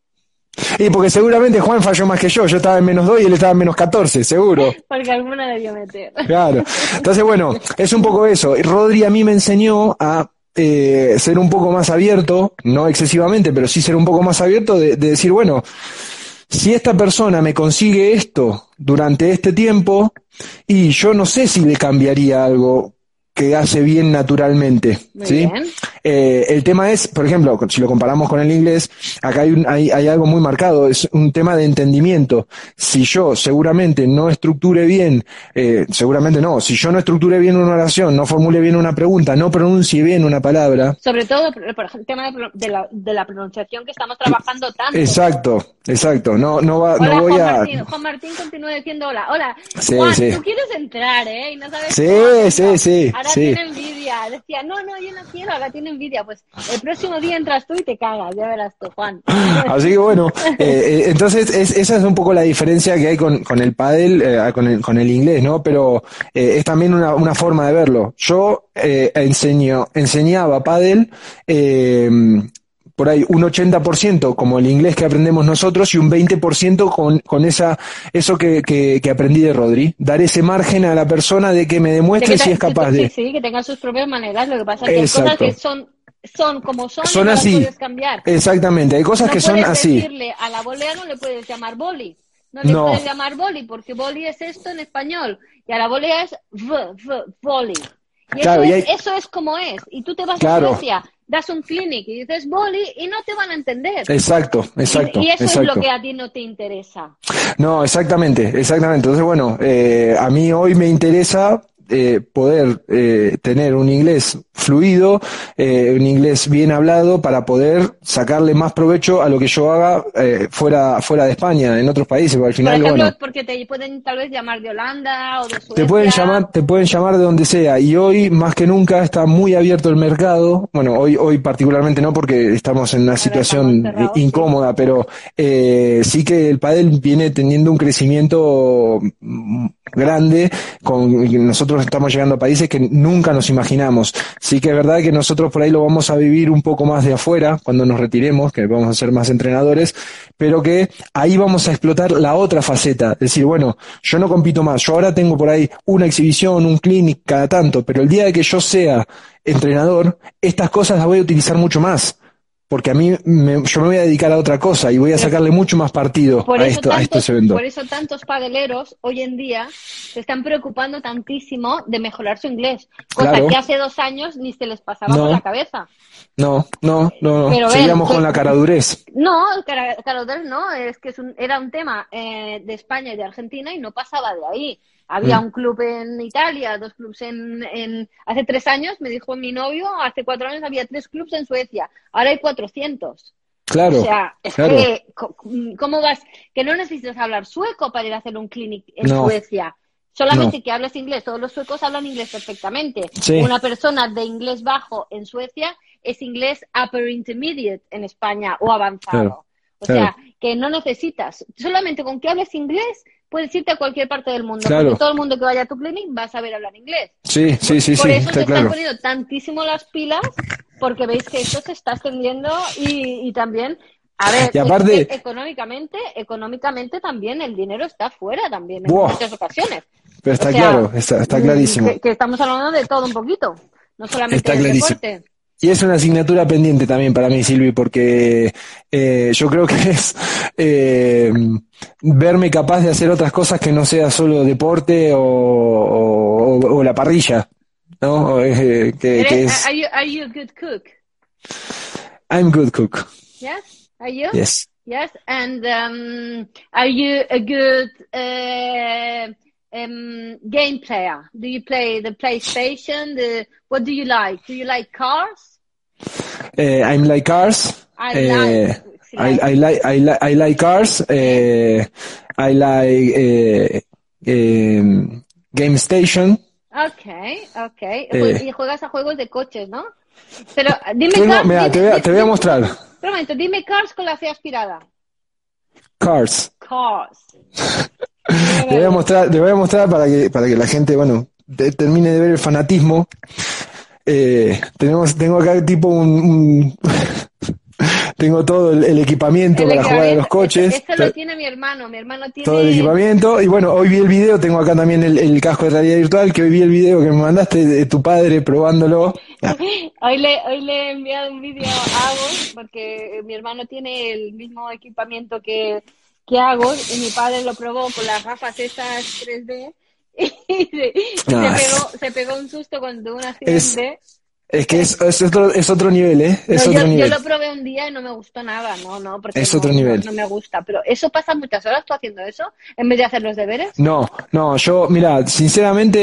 Y porque seguramente Juan falló más que yo, yo estaba en menos 2 y él estaba en menos 14, seguro. Porque alguna debió meter. Claro. Entonces, bueno, es un poco eso. Rodri a mí me enseñó a eh, ser un poco más abierto, no excesivamente, pero sí ser un poco más abierto de, de decir, bueno, si esta persona me consigue esto durante este tiempo, y yo no sé si le cambiaría algo que hace bien naturalmente, Muy ¿sí? bien. Eh, el tema es, por ejemplo, si lo comparamos con el inglés, acá hay, un- hay, hay algo muy marcado, es un tema de entendimiento. Si yo seguramente no estructure bien, eh, seguramente no, si yo no estructure bien una oración, no formule bien una pregunta, no pronuncie bien una palabra, Sobre todo, por ejemplo, el tema de, la, de la pronunciación que estamos trabajando tanto. exacto, exacto, no, no va, Hola, no voy Juan a... Martín. Juan Martín continúa diciendo hola. Hola. Sí, Juan, sí. tú quieres entrar, ¿eh? Y no sabes Sí, sí, sí, Ahora sí. tiene envidia. Decía, no, no, yo no quiero, ahora tiene envidia. Pues el próximo día entras tú y te cagas, ya verás tú, Juan. Así que bueno, eh, eh, entonces es- esa es un poco la diferencia que hay con, con el pádel, eh, con, el, con el inglés, ¿no? Pero eh, es también una, una forma de verlo. Yo enseño, enseñaba pádel por ahí un 80% como el inglés que aprendemos nosotros y un 20% con, con esa, eso que, que, que aprendí de Rodri. Dar ese margen a la persona de que me De demuestre que si es capaz de... Sí, que tenga sus propias maneras. Lo que pasa es que hay cosas que son, son como son, Son no así. las puedes cambiar. Exactamente, hay cosas no que son así. decirle a la volea no le puedes llamar boli. No le No. puedes llamar boli porque boli es esto en español y a la volea es v, v, boli. Y, Claro, eso, y es, hay- eso es como es. Y tú te vas Claro. a Suecia, das un clinic y dices boli y no te van a entender. Exacto, exacto. y, y eso exacto. es lo que a ti no te interesa. No, exactamente, exactamente. Entonces, bueno, eh, a mí hoy me interesa eh, poder eh, tener un inglés fluido, eh, un inglés bien hablado para poder sacarle más provecho a lo que yo haga eh, fuera fuera de España, en otros países, porque al Por final, ejemplo, bueno, porque te pueden tal vez llamar de Holanda o de Suecia. te pueden llamar, te pueden llamar de donde sea y hoy más que nunca está muy abierto el mercado. Bueno, hoy hoy particularmente no porque estamos en una situación incómoda, pero eh, sí que el pádel viene teniendo un crecimiento mm, grande con y estamos llegando a países que nunca nos imaginamos. Sí que es verdad que nosotros por ahí lo vamos a vivir un poco más de afuera cuando nos retiremos, que vamos a ser más entrenadores, pero que ahí vamos a explotar la otra faceta. Decir, bueno, yo no compito más, yo ahora tengo por ahí una exhibición, un clinic cada tanto, pero el día de que yo sea entrenador, estas cosas las voy a utilizar mucho más. Porque a mí me- yo me voy a dedicar a otra cosa y voy a sacarle mucho más partido a, esto, a tantos, estos eventos. por eso tantos padeleros hoy en día se están preocupando tantísimo de mejorar su inglés, cosa Claro. que hace dos años ni se les pasaba No. por la cabeza. No, no, no, no. Seguíamos con la caradurez. No, Cara- Caroder no, es que es un- era un tema eh, de España y de Argentina y no pasaba de ahí. Había Mm. un club en Italia, dos clubes en, en... Hace tres años, me dijo mi novio, hace cuatro años había tres clubes en Suecia, ahora hay 400. Claro. O sea, es claro. que, ¿cómo vas? Que no necesitas hablar sueco para ir a hacer un clinic en No. Suecia. Solamente No. que hables inglés. Todos los suecos hablan inglés perfectamente. Sí. Una persona de inglés bajo en Suecia es inglés upper intermediate en España o avanzado. Claro, O claro. sea, que no necesitas. Solamente con que hables inglés puedes irte a cualquier parte del mundo. Claro. Porque todo el mundo que vaya a tu clinic va a saber hablar inglés. Sí, sí, sí, Por sí, eso está se claro. están poniendo tantísimo las pilas, porque veis que esto se está extendiendo y, y también, a ver, Y aparte- económicamente, económicamente también el dinero está fuera también en muchas ocasiones. Pero está O sea, claro, está, está mm, clarísimo. Que, que estamos hablando de todo un poquito, no solamente Está del clarísimo. deporte. Y es una asignatura pendiente también para mí, Silvi, porque eh, yo creo que es eh, verme capaz de hacer otras cosas que no sea solo deporte o, o- o la parrilla, ¿no? Eh, que, que es are, you, are you a good cook? I'm good cook. Yes? Are you? Yes. Yes, and um, are you a good uh, um, game player? Do you play the PlayStation? The what do you like? Do you like cars? Eh, I'm like cars. I Eh, like. I, I like I like I like cars. Eh, I like eh, em, Game Station. Okay, okay. Eh. y juegas a juegos de coches, ¿no? Pero dime cars. mira, dime- te voy a- te voy a mostrar. Un momento, dime cars con la C aspirada. Cars. Cars. Te voy a mostrar, te voy a mostrar para que, para que la gente, bueno, te- termine de ver el fanatismo. Eh, tenemos, tengo acá tipo un, un- tengo todo el, el equipamiento El para jugar a los coches, Este lo tiene mi hermano. Mi hermano tiene. todo el equipamiento. Y bueno, hoy vi el video, tengo acá también el, el casco de realidad virtual, que hoy vi el video que me mandaste de tu padre probándolo. Hoy le, hoy le he enviado un vídeo a Agos porque mi hermano tiene el mismo equipamiento que, que Agos y mi padre lo probó con las gafas esas 3D y, se, Ah. pegó, se pegó un susto cuando un accidente. Es que es, es otro, es otro nivel, ¿eh? Es No, otro yo, nivel. yo lo probé un día y no me gustó nada, no, no, porque Es no, otro nivel. No, me gusta, pero eso pasa muchas horas tú haciendo eso en vez de hacer los deberes. No, no, yo, mira, sinceramente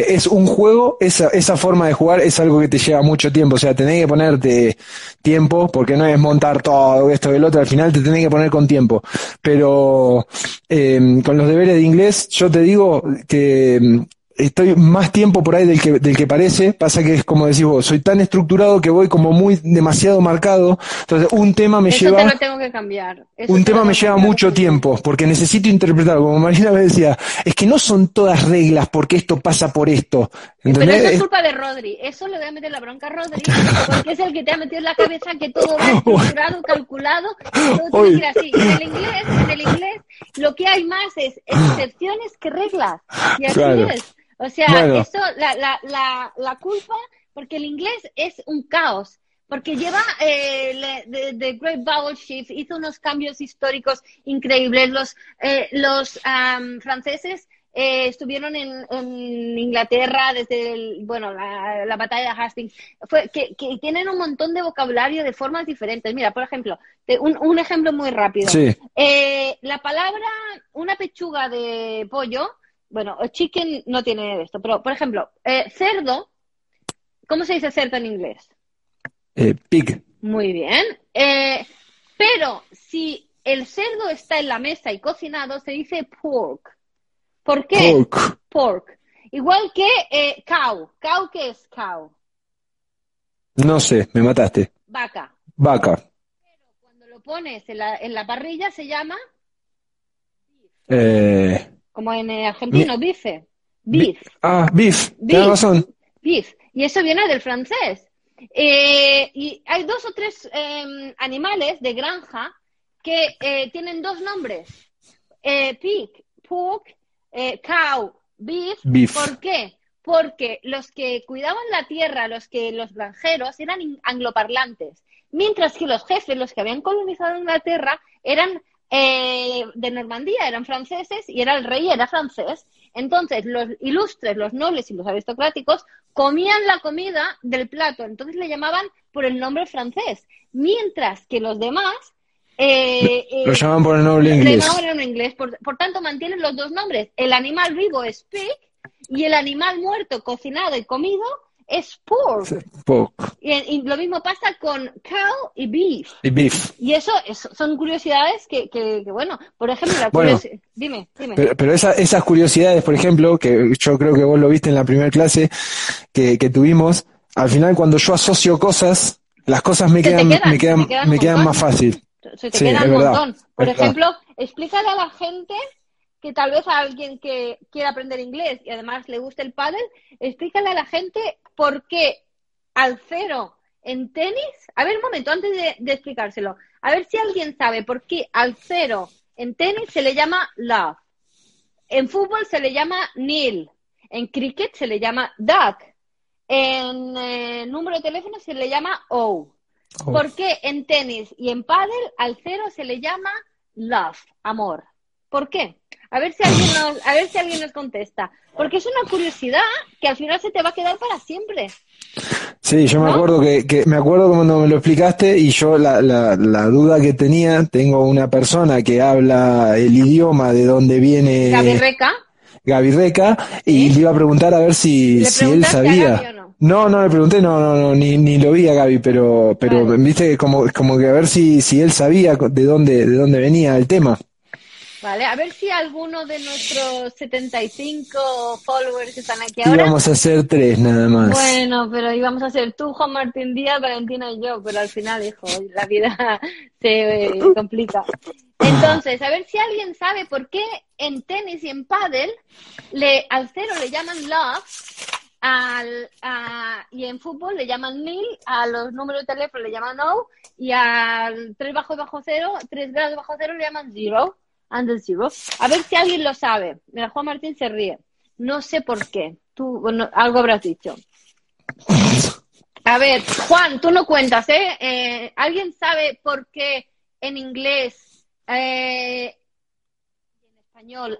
eh, es un juego, esa, esa forma de jugar es algo que te lleva mucho tiempo, o sea, tenés que ponerte tiempo, porque no es montar todo esto y el otro, al final te tenés que poner con tiempo. Pero eh, con los deberes de inglés, yo te digo que estoy más tiempo por ahí del que, del que parece, pasa que es como decís vos, soy tan estructurado que voy como muy demasiado marcado, entonces un tema me eso lleva... te lo tengo que cambiar. Eso Un te tema me lleva cambiar. mucho tiempo, porque necesito interpretar, como Marina me decía, es que no son todas reglas porque esto pasa por esto. Pero eso es culpa de Rodri. Eso le voy a meter la bronca a Rodri, porque es el que te ha metido en la cabeza que todo va estructurado, calculado, y todo tiene que ir así. En el inglés, en el inglés, lo que hay más es excepciones que reglas. Y así Claro. es. O sea, Bueno. eso, la, la, la, la culpa, porque el inglés es un caos. Porque lleva eh, le- the, the Great Vowel Shift, hizo unos cambios históricos increíbles. Los, eh, los am, franceses eh, estuvieron en, en Inglaterra desde el, bueno, la, la batalla de Hastings, fue, que, que tienen un montón de vocabulario de formas diferentes. Mira, por ejemplo, te- un, un ejemplo muy rápido. Sí, Eh, la palabra, una pechuga de pollo, bueno, chicken no tiene esto, pero por ejemplo, eh, cerdo, ¿cómo se dice cerdo en inglés? Eh, pig. Muy bien. Eh, pero si el cerdo está en la mesa y cocinado, se dice pork. ¿Por qué? Pork. Pork. Igual que cow. ¿Cow qué es cow? No sé, me mataste. Vaca. Vaca. Cuando lo pones en la, en la parrilla se llama, Eh, como en eh, argentino, bife. Beef. ah, beef. Tienes razón. Beef. Y eso viene del francés. Eh, y hay dos o tres eh, animales de granja que eh, tienen dos nombres. Pig, pork, cow, beef. Beef. ¿Por qué? Porque los que cuidaban la tierra, los que los granjeros, eran angloparlantes, mientras que los jefes, los que habían colonizado Inglaterra, eran eh, de Normandía, eran franceses y era el rey era francés. Entonces, los ilustres, los nobles y los aristocráticos comían la comida del plato, entonces le llamaban por el nombre francés, mientras que los demás eh, eh, Lo llaman por el nombre inglés. por tanto, mantienen los dos nombres. El animal vivo es pig y el animal muerto, cocinado y comido es pork. Pork. Y, y lo mismo pasa con cow y beef. Y beef. Y eso es- son curiosidades que, que, que, bueno, por ejemplo, la Bueno. Dime, dime. Pero, pero esa- esas curiosidades, por ejemplo, que yo creo que vos lo viste en la primera clase que, que tuvimos, al final cuando yo asocio cosas, las cosas me quedan, quedan, me quedan, quedan me quedan más fácil. Se te Sí, queda es un verdad, montón. Por es verdad. ejemplo, explícale a la gente que tal vez a alguien que quiera aprender inglés y además le guste el pádel, explícale a la gente por qué al cero en tenis. A ver, un momento, antes de, de explicárselo. A ver si alguien sabe por qué al cero en tenis se le llama love. En fútbol se le llama nil. En cricket se le llama duck. En eh, número de teléfono se le llama O. Oh. ¿Por qué en tenis y en pádel al cero se le llama love, amor? ¿Por qué? A ver si alguien nos, a ver si alguien nos contesta. Porque es una curiosidad que al final se te va a quedar para siempre. Sí, yo me acuerdo que, que me acuerdo cuando me lo explicaste y yo la, la, la duda que tenía, tengo una persona que habla el idioma de donde viene Gaby Reca, Gaby Reca y ¿Sí? le iba a preguntar a ver si, ¿Le si él a sabía. No, no le pregunté, no, no, no, ni, ni lo vi a Gaby, pero, pero Vale. viste como, como que a ver si, si él sabía de dónde, de dónde venía el tema. ¿Vale? A ver si alguno de nuestros 75 followers que están aquí ahora. Íbamos a hacer tres nada más. Bueno, pero íbamos a ser tú, Juan Martín Díaz, Valentina y yo, pero al final, hijo, la vida se eh, complica. Entonces, a ver si alguien sabe por qué en tenis y en pádel le, al cero le llaman love al, a- y en fútbol le llaman nil, a los números de teléfono le llaman no y al 3 bajo bajo cero, 3 grados bajo cero le llaman zero, A ver si alguien lo sabe. Mira, Juan Martín se ríe. No sé por qué. Tú bueno, algo habrás dicho. A ver, Juan, tú no cuentas, ¿eh? Eh, ¿Alguien sabe por qué en inglés, eh, en español,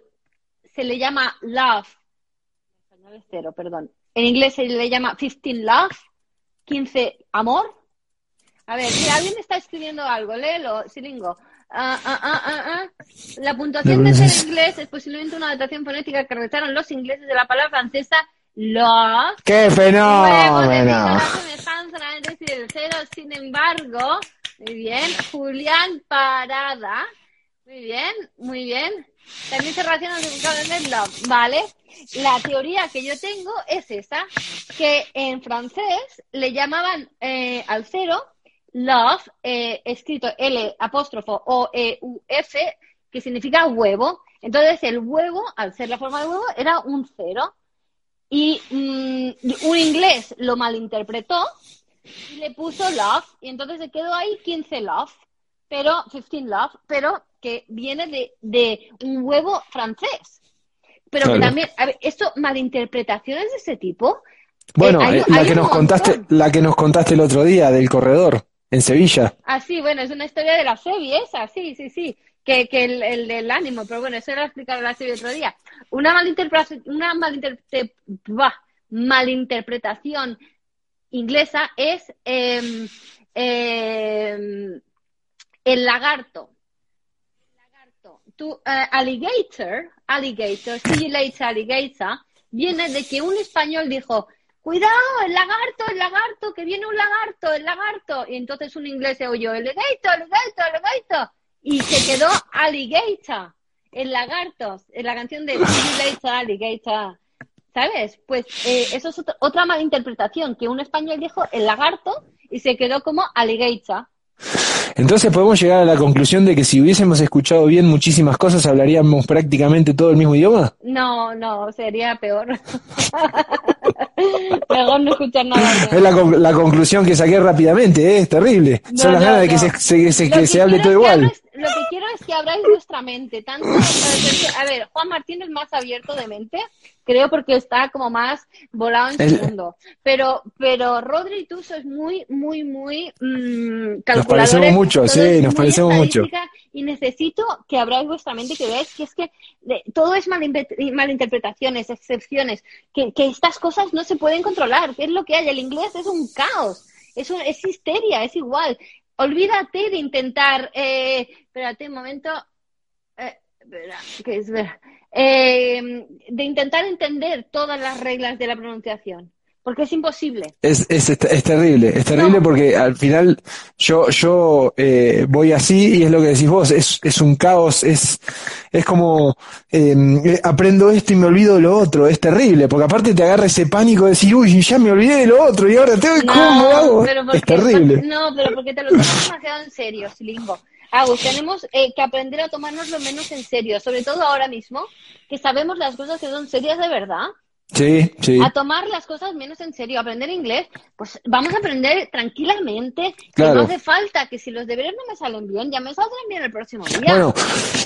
se le llama love? En español es cero, perdón. En inglés se le llama 15 love, 15 amor. A ver, si alguien está escribiendo algo, léelo, Silingo. Ah, ah, ah. La puntuación de ser inglés es posiblemente una adaptación fonética que realizaron los ingleses de la palabra francesa love. ¡Qué la fenómeno! sin embargo, muy bien, Julián Parada, muy bien, muy bien. También se relaciona con love, ¿vale? La teoría que yo tengo es esa, que en francés le llamaban eh, al cero love, eh, escrito L apóstrofo O E U F, que significa huevo. Entonces el huevo, al ser la forma de huevo, era un cero. Y mm, un inglés lo malinterpretó y le puso love, y entonces se quedó ahí 15 love, pero 15 love, pero que viene de, de un huevo francés. Pero que también, a ver, esto, malinterpretaciones de ese tipo. Bueno, eh, hay- eh, la hay que nos montón. contaste, la que nos contaste el otro día del corredor en Sevilla. Ah, sí, bueno, es una historia de la serie esa, sí, sí, sí, que, que el, el ánimo, pero bueno, eso era explicar la serie otro día. Una malinterpretación, una malinterpre- buah, malinterpretación inglesa es em, el lagarto. Tu eh, alligator, alligator, see alligator, viene de que un español dijo, cuidado, el lagarto, el lagarto, que viene un lagarto, el lagarto. Y entonces un inglés se oyó, alligator, alligator, alligator. Y se quedó alligator, el lagarto, en la canción de later, alligator. ¿Sabes? Pues eh, eso es otra, otra malinterpretación, que un español dijo el lagarto y se quedó como alligator. Entonces podemos llegar a la conclusión de que si hubiésemos escuchado bien muchísimas cosas, hablaríamos prácticamente todo el mismo idioma. No, no, sería peor. Mejor no escuchar nada. Es la, la conclusión que saqué rápidamente, ¿eh? es terrible. No, Son las no, ganas de que se, se- se- que se hable todo igual. Lo que quiero es que abráis vuestra mente. Tanto, a ver, Juan Martín es más abierto de mente, creo porque está como más volado en su mundo. Pero, pero Rodri y tú sois muy, muy, muy mm, Nos parecemos mucho, sí, nos parecemos mucho. Y necesito que abráis vuestra mente, que veáis que es que de- todo es malinterpretaciones, excepciones, que, que estas cosas no se pueden controlar, que es lo que hay. El inglés es un caos, es, un- es histeria, es igual. Olvídate de intentar, eh, espérate un momento, eh, eh, de intentar entender todas las reglas de la pronunciación, porque es imposible. Es, es, es terrible, es terrible No. porque al final yo, yo eh, voy así y es lo que decís vos, es, es un caos, es, es como eh, eh, aprendo esto y me olvido de lo otro, es terrible, porque aparte te agarra ese pánico de decir, uy, ya me olvidé de lo otro y ahora tengo, ¿cómo hago? pero porque, Es terrible. No, pero porque te lo tomas demasiado en serio, Silingo. Agus, tenemos eh, que aprender a tomarnos lo menos en serio, sobre todo ahora mismo, que sabemos las cosas que son serias de verdad, Sí, sí. a tomar las cosas menos en serio, aprender inglés, pues vamos a aprender tranquilamente, que no hace falta, que si los deberes no me salen bien, ya me saldrán bien el próximo día. Bueno,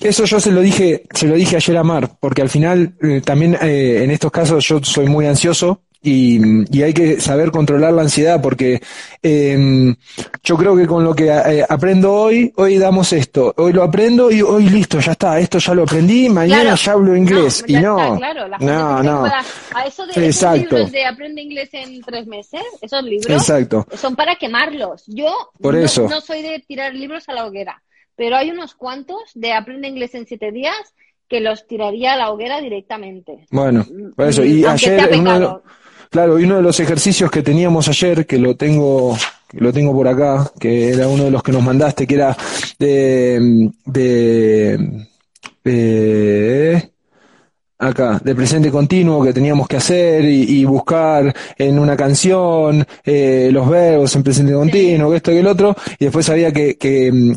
eso yo se lo dije, se lo dije ayer a Mar, porque al final eh, también eh, en estos casos yo soy muy ansioso y, y hay que saber controlar la ansiedad, porque eh, yo creo que con lo que eh, aprendo hoy, hoy damos esto, hoy lo aprendo y hoy listo, ya está, esto ya lo aprendí, mañana Claro. ya hablo inglés y no, está, claro, la gente no, no, a eso de Exacto. libros de aprende inglés en tres meses, esos libros exacto, son para quemarlos. Yo Por no, eso. no soy de tirar libros a la hoguera, pero hay unos cuantos de aprende inglés en siete días que los tiraría a la hoguera directamente. bueno, por eso, y Mm, Aunque ayer en uno Claro, y uno de los ejercicios que teníamos ayer, que lo tengo, que lo tengo por acá, que era uno de los que nos mandaste, que era de, de, de- acá, de presente continuo que teníamos que hacer y, y buscar en una canción eh, los verbos en presente continuo, que esto y el otro, y después había que, que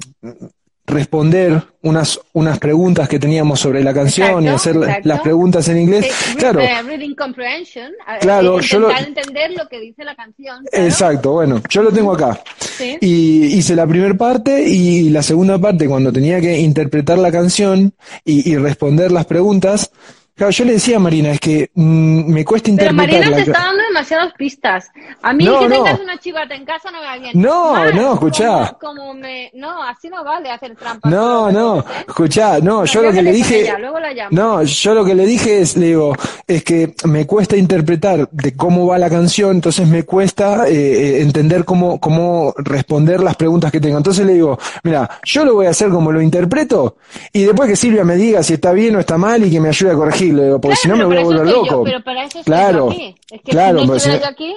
responder unas, unas preguntas que teníamos sobre la canción y hacer exacto. las preguntas en inglés. Claro. eh, reading comprehension. eh, Claro, yo lo- entender lo que dice la canción. claro. Exacto, bueno, yo lo tengo acá. Sí. Y hice la primera parte y la segunda parte cuando tenía que interpretar la canción y, y responder las preguntas. Claro, yo le decía a Marina, es que mm, me cuesta Pero interpretar Marina la te está dando demasiadas pistas. A mí No, que no. tengas una chivata en casa no me va bien. No, no, escuchá. Como, como me... No, así no vale hacer trampas. No, no, dedos, ¿eh? escuchá, no, yo No, lo que le dije, ella, luego la llamo. no, yo lo que le dije es, le digo, es que me cuesta interpretar de cómo va la canción, entonces me cuesta eh, eh, entender cómo, cómo responder las preguntas que tengo. Entonces le digo, mira, yo lo voy a hacer como lo interpreto y después que Silvia me diga si está bien o está mal y que me ayude a digo, porque si no me Claro, voy a volver loco. yo, pero para eso estoy Claro, aquí. Es que claro, si no eh, aquí,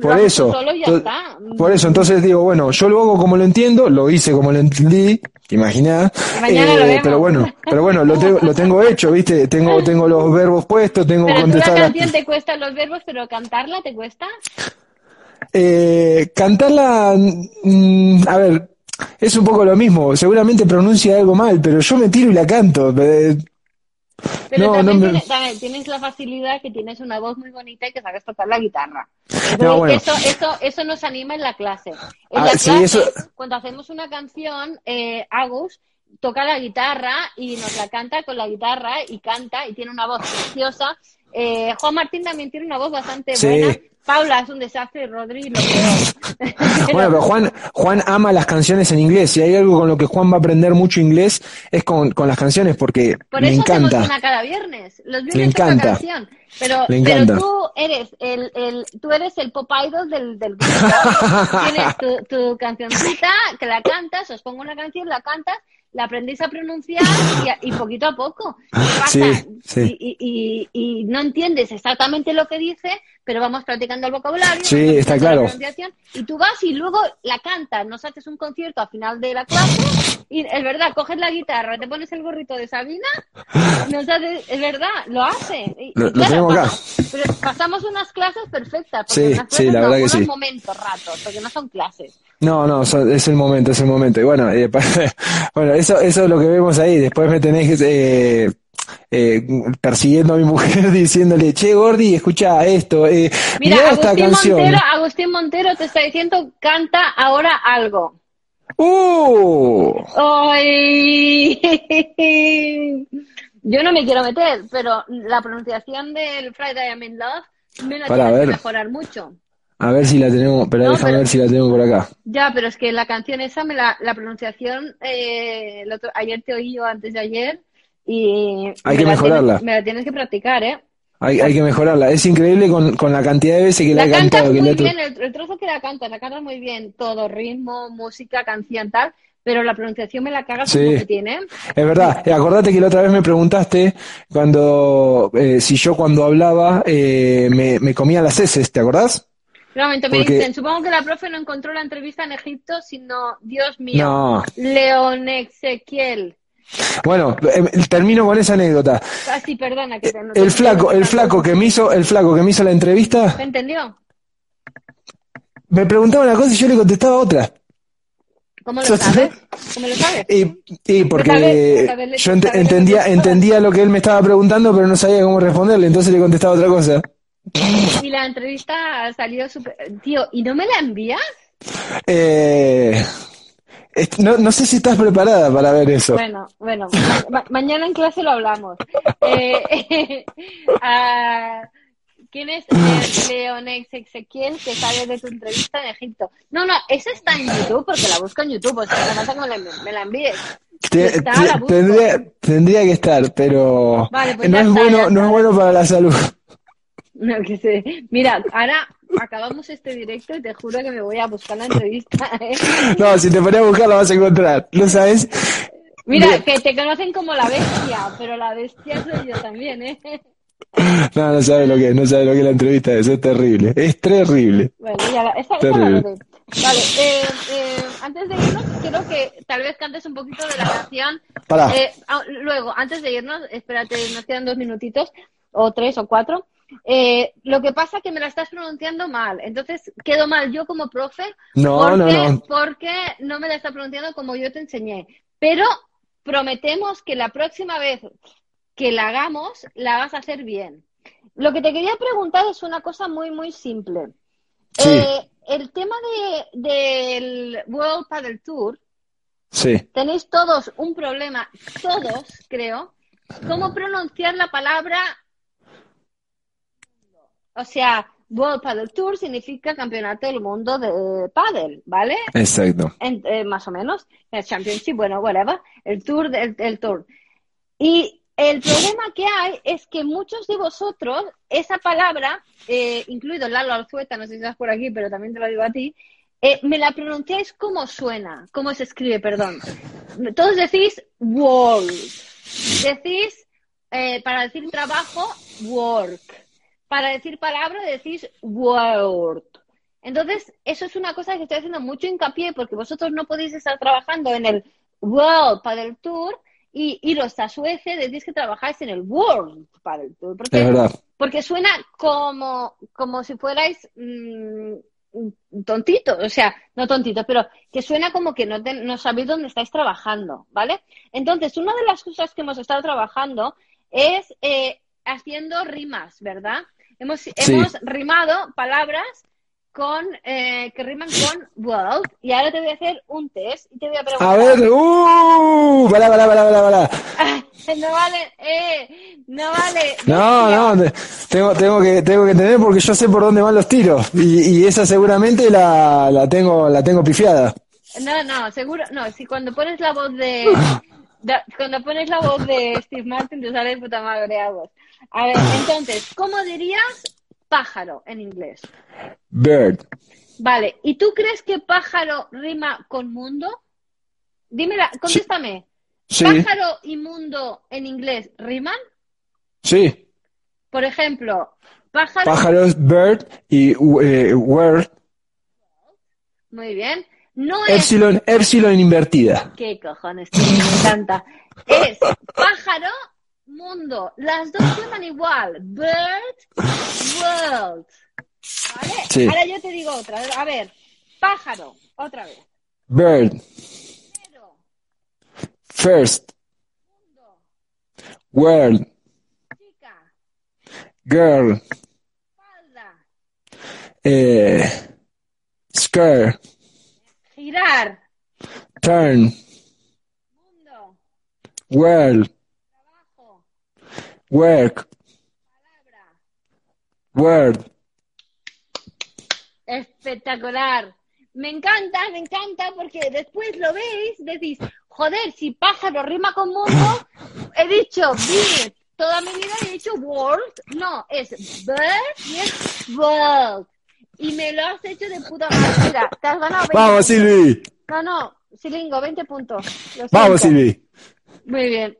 Por eso, solo ya está. por eso, entonces digo, bueno, yo lo hago como lo entiendo, lo hice como lo entendí, te imaginás, vemos. pero bueno, pero bueno, lo tengo, lo tengo hecho, viste, tengo, tengo los verbos puestos, tengo Pero tú la contestar. canción te cuesta los verbos, pero cantarla te cuesta. Eh, cantarla, mm, a ver, es un poco lo mismo, seguramente pronuncia algo mal, pero yo me tiro y la canto. eh, Pero No, también, no tienes, también tienes la facilidad que tienes una voz muy bonita y que sabes tocar la guitarra. Bueno. eso, eso, eso nos anima en la clase. En Ah, la sí, clase, eso- cuando hacemos una canción, eh, Agus toca la guitarra y nos la canta con la guitarra y canta y tiene una voz preciosa. Eh, Juan Martín también tiene una voz bastante Sí. buena, Paula es un desastre y Rodri lo peor. Bueno, pero Juan, Juan ama las canciones en inglés. Si hay algo con lo que Juan va a aprender mucho inglés es con, con las canciones porque Por le eso hacemos encanta. una cada viernes. Los viernes Le una encanta. canción. Pero, Le pero encanta. tú eres el, el, tú eres el pop idol del, del grupo. Tienes tu, tu cancioncita que la cantas, os pongo una canción, la cantas, la aprendéis a pronunciar y, y poquito a poco. ¿Qué pasa? Sí, sí. Y, y, y, y no entiendes exactamente lo que dice, pero vamos practicando el vocabulario. Sí, está claro. y tú vas y luego la cantas, nos haces un concierto al final de la clase y es verdad, coges la guitarra, te pones el gorrito de Sabina, nos haces- es verdad, lo hace. Y- Lo- y tenemos acá. pasamos- pero pasamos unas clases perfectas, porque Sí, unas sí, la no, verdad que sí. momentos, ratos, porque no son clases. No, no, es el momento, es el momento. Y bueno, eh, bueno, eso, eso es lo que vemos ahí. Después me tenés eh, eh, persiguiendo a mi mujer diciéndole, che, Gordi, escucha esto, eh, Mira, esta Agustín canción. Montero, Agustín Montero te está diciendo, canta ahora algo. ¡Uh! ¡Ay! Yo no me quiero meter, pero la pronunciación del Friday I'm in Love me la Para tienes que mejorar mucho. A ver si la tenemos, pero No, déjame pero- ver si la tenemos por acá. Ya, pero es que la canción esa, me la, la pronunciación, eh, el otro- ayer te oí yo antes de ayer y... Hay que la mejorarla. tienes- me la tienes que practicar, ¿eh? Hay, hay que mejorarla. Es increíble con, con la cantidad de veces que la, La he cantado. Muy bien, el, el trozo que la cantas, la cantas muy bien, todo, ritmo, música, canción, tal, pero la pronunciación me la cagas Sí. como que tiene. Es verdad, Eh, acordate que la otra vez me preguntaste cuando eh, si yo cuando hablaba eh, me, me comía las heces, ¿te acordás? Realmente me Porque- dicen, supongo que la profe no encontró la entrevista en Egipto, sino, Dios mío, No. León Ezequiel. Bueno, eh, termino con esa anécdota. Perdona que te no- El flaco, el flaco que me hizo, el flaco que me hizo la entrevista, ¿Me entendió? me preguntaba una cosa y yo le contestaba otra. ¿Cómo lo sabes? ¿Cómo lo sabes? Y, y porque yo ent- entendía, entendía lo que él me estaba preguntando, pero no sabía cómo responderle, entonces le contestaba otra cosa. Y la entrevista salió súper... Tío, ¿y no me la envías? Eh, no, no sé si estás preparada para ver eso. Bueno, bueno, ma- ma- mañana en clase lo hablamos. Eh, ah, ¿Quién es Le- Leonex Ezequiel que sale de tu entrevista en Egipto? No, no, esa está en YouTube porque la busco en YouTube, o sea, no que me la, envíes. Está, la tendría, tendría que estar, pero Vale, pues no es está, bueno, no es bueno para la salud. No, que sé. Mira, ahora acabamos este directo y te juro que me voy a buscar la entrevista. ¿eh? No, si te pones a buscar la vas a encontrar, ¿lo sabes? Mira, Mira. que te conocen como la bestia, pero la bestia soy yo también, ¿eh? No, no sabes lo que es, no sabes lo que es la entrevista, eso es terrible, es terrible. Bueno, ya la, esa, la. Vale, eh, eh, antes de irnos, quiero que tal vez cantes un poquito de la canción. Pará. Eh, ah, luego, antes de irnos, espérate, nos quedan dos minutitos, o tres o cuatro. Eh, lo que pasa es que me la estás pronunciando mal, entonces quedo mal yo como profe No, porque, no, no. porque no me la está pronunciando como yo te enseñé. Pero prometemos que la próxima vez que la hagamos, la vas a hacer bien. Lo que te quería preguntar es una cosa muy, muy simple. Sí. Eh, el tema de, del World Paddle Tour, Sí, tenéis todos un problema, todos, creo, cómo pronunciar la palabra. O sea, World Paddle Tour significa campeonato del mundo de paddle, ¿vale? exacto. En- eh, más o menos, el Championship, bueno, whatever, el Tour, del el Tour. Y el problema que hay es que muchos de vosotros, esa palabra, eh, incluido Lalo Alzueta, no sé si estás por aquí, pero también te lo digo a ti, eh, me la pronunciáis como suena, como se escribe, perdón. Todos decís world, decís, eh, para decir trabajo, work, para decir palabra decís word. Entonces, eso es una cosa que estoy haciendo mucho hincapié porque vosotros no podéis estar trabajando en el World Paddle Tour y iros a Suecia decís que trabajáis en el World Paddle Tour. Porque, suena como, como si fuerais mm, tontitos, o sea, no tontitos, pero que suena como que no, te- no sabéis dónde estáis trabajando, ¿vale? Entonces, una de las cosas que hemos estado trabajando es eh, haciendo rimas, ¿verdad? Hemos, Sí. hemos rimado palabras con eh, que riman con world y ahora te voy a hacer un test y te voy a preguntar. A ver, uh, pará, pará, pará. no vale, eh, No vale. No, no, te- tengo, tengo que, tengo que tener porque yo sé por dónde van los tiros. Y, y esa seguramente la, la tengo, la tengo pifiada. No, no, seguro, no, si cuando pones la voz de, cuando pones la voz de Steve Martin te sale de puta madre a vos. A ver, entonces, ¿cómo dirías pájaro en inglés? Bird. Vale, ¿y tú crees que pájaro rima con mundo? Dímela, contéstame. Sí, ¿Pájaro y mundo en inglés riman? sí. Por ejemplo, pájaro, Pájaros, bird y eh, word. muy bien, no es Epsilon, epsilon invertida. ¿Qué cojones? tío? Me encanta. Es pájaro, mundo. Las dos suenan igual. Bird, world. ¿Vale? Sí. Ahora yo te digo otra. A ver, pájaro, otra vez. Bird. Pero, First. mundo, World. chica, Girl. falda, Eh, skirt. girar, Turn. mundo, World. Work. palabra. Word. Espectacular. Me encanta, me encanta, porque después lo veis, decís, joder, si pájaro rima con mundo, he dicho bird toda mi vida he dicho world, no, es bird y es world. Y me lo has hecho de puta madre. Mira, te has ganado 20 Vamos. Silvi. No, no, Silingo, 20 puntos. Vamos. Silvi. Muy bien.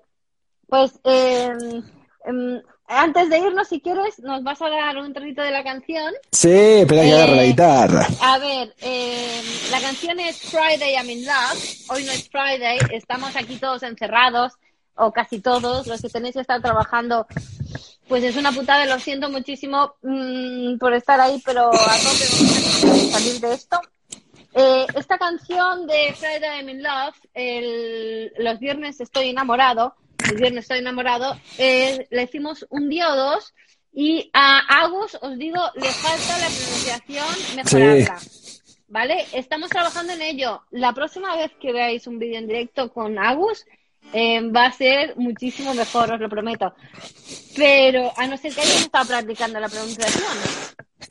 Pues eh, em, antes de irnos, si quieres, nos vas a dar un trocito de la canción. Sí, espera que Eh, agarre la guitarra. A ver, eh, la canción es Friday I'm in Love. Hoy no es Friday, estamos aquí todos encerrados, o casi todos, los que tenéis que estar trabajando. Pues es una putada, lo siento muchísimo mm, por estar ahí, pero a a salir de esto. Eh, esta canción de Friday I'm in Love, el- los viernes estoy enamorado, el viernes estoy enamorado, eh, le hicimos un día o dos y a Agus, os digo, le falta la pronunciación mejorarla. ¿Vale? Estamos trabajando en ello. La próxima vez que veáis un vídeo en directo con Agus, eh, va a ser muchísimo mejor, os lo prometo. Pero a no ser que hayas estado practicando la pronunciación.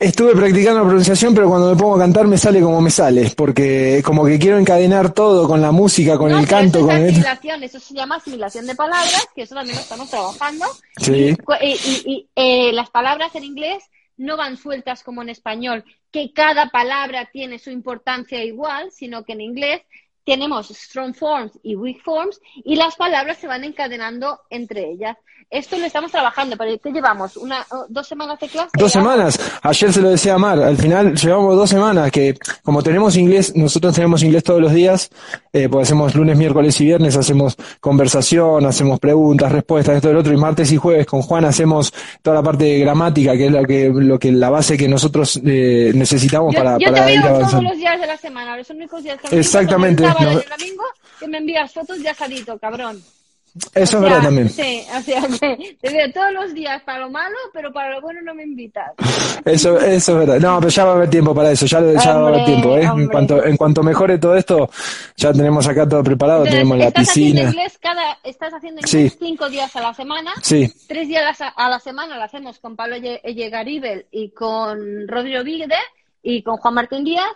Estuve practicando la pronunciación, pero cuando me pongo a cantar me sale como me sale, porque como que quiero encadenar todo con la música, con No, el canto, eso con es el... asimilación, eso se llama asimilación de palabras, que eso también lo estamos trabajando. Sí. Y- y- y, eh, las palabras en inglés no van sueltas como en español, que cada palabra tiene su importancia igual, sino que en inglés tenemos strong forms y weak forms y las palabras se van encadenando entre ellas. Esto lo estamos trabajando, pero ¿qué llevamos? ¿Una, ¿Dos semanas de clase? Dos Ya. semanas. Ayer se lo decía a Mar. Al final llevamos dos semanas que como tenemos inglés, nosotros tenemos inglés todos los días, eh, pues hacemos lunes, miércoles y viernes, hacemos conversación, hacemos preguntas, respuestas, esto y lo otro, y martes y jueves con Juan hacemos toda la parte de gramática, que es lo que, lo que la base que nosotros eh, necesitamos Yo, para, yo para te ir veo todos avanzando. los días de la semana, los únicos días que me Exactamente, sábado no- el domingo que me envías fotos de asadito, cabrón. Eso es sea, verdad también. Sí, o sea que te veo todos los días para lo malo, pero para lo bueno no me invitas. Eso, eso es verdad. No, pero ya va a haber tiempo para eso, ya, ya va a haber Hombre, tiempo, ¿eh? En hombre. cuanto, en cuanto mejore todo esto, ya tenemos acá todo preparado, Entonces, tenemos la estás haciendo piscina. inglés cada, estás haciendo inglés Sí. cinco días a la semana. Sí, Tres días a, a la semana lo hacemos con Pablo Yegaribel y con Rodrigo Vigde y con Juan Martín Díaz.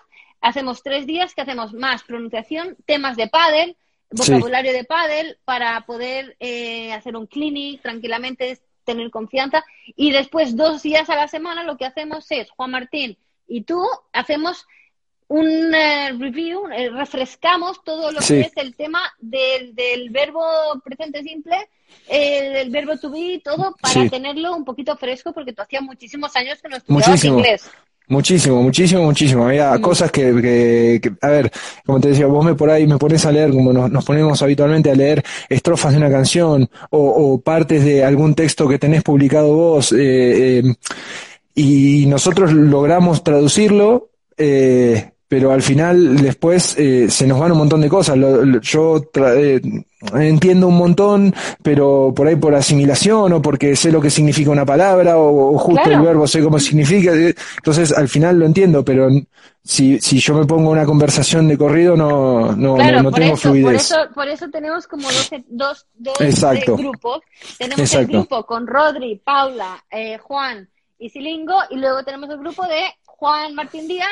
Hacemos tres días que hacemos más pronunciación, temas de pádel, Sí. vocabulario de pádel para poder eh, hacer un clinic tranquilamente, tener confianza. Y después dos días a la semana lo que hacemos es, Juan Martín y tú, hacemos un eh, review, eh, refrescamos todo lo Sí. que es el tema del, del verbo presente simple, el, del verbo to be, todo para Sí. tenerlo un poquito fresco porque tú hacía muchísimos años que no estudiabas Muchísimo. inglés. Muchísimo, muchísimo, muchísimo. Había cosas que, que, que- a ver, como te decía, vos me por ahí me pones a leer, como nos, nos ponemos habitualmente a leer estrofas de una canción o, o partes de algún texto que tenés publicado vos, eh, eh, y nosotros logramos traducirlo, eh, pero al final después eh, se nos van un montón de cosas. Lo- lo- yo tra- eh, entiendo un montón, pero por ahí por asimilación o porque sé lo que significa una palabra o, o justo Claro. el verbo sé cómo significa. eh, Entonces al final lo entiendo, pero si, si yo me pongo una conversación de corrido no, no, Claro, no, no por, tengo eso, por, fluidez. eso, por eso tenemos como dos, dos, dos Exacto. eh, grupos. Tenemos el Exacto. grupo con Rodri, Paula, eh, Juan y Silingo, y luego tenemos el grupo de Juan Martín Díaz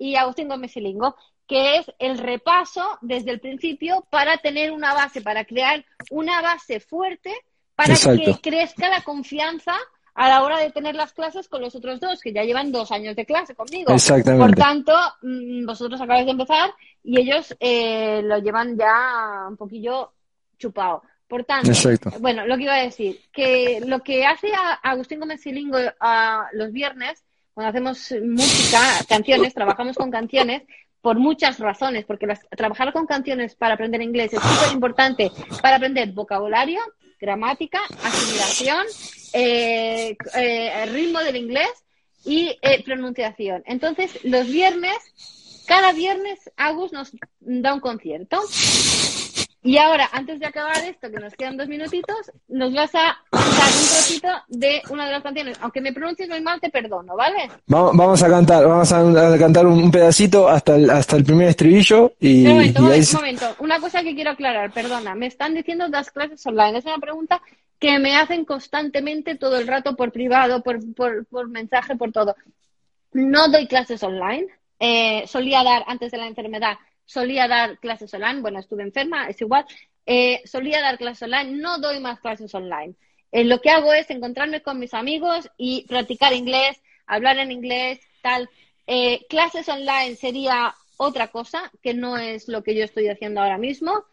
y Agustín Gómez Silingo, que es el repaso desde el principio para tener una base, para crear una base fuerte para Exacto. que crezca la confianza a la hora de tener las clases con los otros dos, que ya llevan dos años de clase conmigo. Exactamente. Por tanto, mm, vosotros acabáis de empezar y ellos eh, lo llevan ya un poquillo chupado. Por tanto, Exacto. bueno, lo que iba a decir, que lo que hace a Agustín Gómez Silingo a los viernes, cuando hacemos música, canciones, trabajamos con canciones, por muchas razones, porque las- trabajar con canciones para aprender inglés es súper importante para aprender vocabulario, gramática, asimilación, eh, eh, ritmo del inglés y eh, pronunciación. Entonces, los viernes, cada viernes, Agus nos da un concierto. Y ahora, antes de acabar esto, que nos quedan dos minutitos, nos vas a cantar un trocito de una de las canciones. Aunque me pronuncies muy mal, te perdono, ¿vale? Vamos, vamos a cantar, vamos a, a cantar un, pedacito hasta el, hasta el primer estribillo y, un momento, y ahí un momento. Una cosa que quiero aclarar, perdona. Me están diciendo las clases online. Es una pregunta que me hacen constantemente todo el rato por privado, por, por, por mensaje, por todo. No doy clases online. Eh, solía dar, antes de la enfermedad, solía dar clases online. Bueno, estuve enferma, es igual. Eh, solía dar clases online. No doy más clases online. Eh, lo que hago es encontrarme con mis amigos y practicar inglés, hablar en inglés, tal. Eh, clases online sería otra cosa, que no es lo que yo estoy haciendo ahora mismo.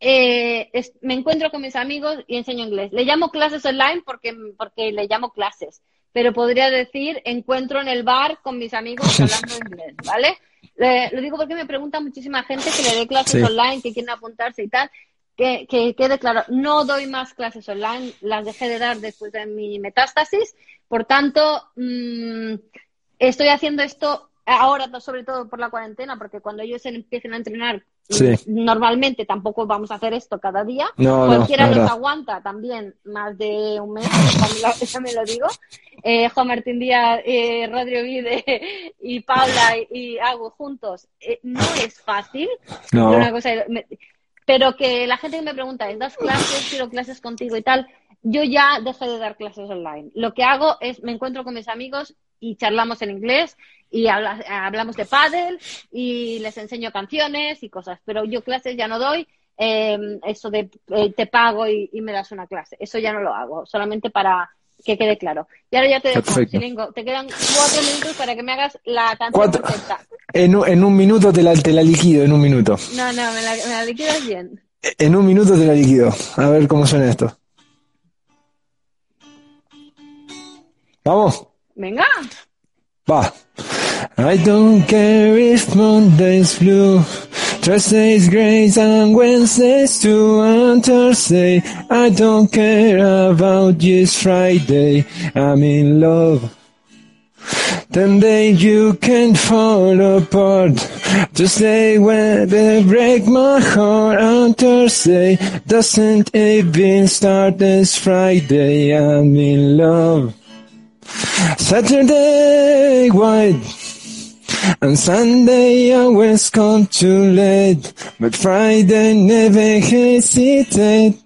Eh, es- me encuentro con mis amigos y enseño inglés. Le llamo clases online porque, porque le llamo clases, pero podría decir encuentro en el bar con mis amigos hablando inglés, ¿vale? Le- lo digo porque me pregunta muchísima gente que le dé clases Sí. online, que quieren apuntarse y tal. Que, que quede claro, no doy más clases online, las dejé de dar después de mi metástasis, por tanto, mm, estoy haciendo esto ahora, sobre todo por la cuarentena, porque cuando ellos empiecen a entrenar, Sí. normalmente tampoco vamos a hacer esto cada día. No, no, Cualquiera la los aguanta también más de un mes, lo, también lo digo. Eh, Juan Martín Díaz, eh, Rodrigo Vide y Paula y, y Agu juntos, eh, no es fácil. No. Una cosa, me- pero que la gente que me pregunta, ¿es das clases? Quiero clases contigo y tal. Yo ya dejé de dar clases online. Lo que hago es me encuentro con mis amigos y charlamos en inglés y habla- hablamos de pádel y les enseño canciones y cosas. Pero yo clases ya no doy. Eh, eso de eh, te pago y, y me das una clase. Eso ya no lo hago. Solamente para que quede claro. Y ahora ya te dejo. Silingo. Te quedan cuatro minutos para que me hagas la canción perfecta. En, un- en un minuto te la, te la liquido, en un minuto. No, no, me la, me la liquidas bien. En un minuto te la liquido. A ver cómo suena esto. Vamos. Venga. Va. I don't care if Monday's blue, Thursday's gray, and Wednesday's too, and Thursday. I don't care about this Friday. I'm in love. Then day you can fall apart. Tuesday when they break my heart on Thursday doesn't even start this Friday. I'm in love. Saturday white and Sunday always come too late, but Friday never hesitate.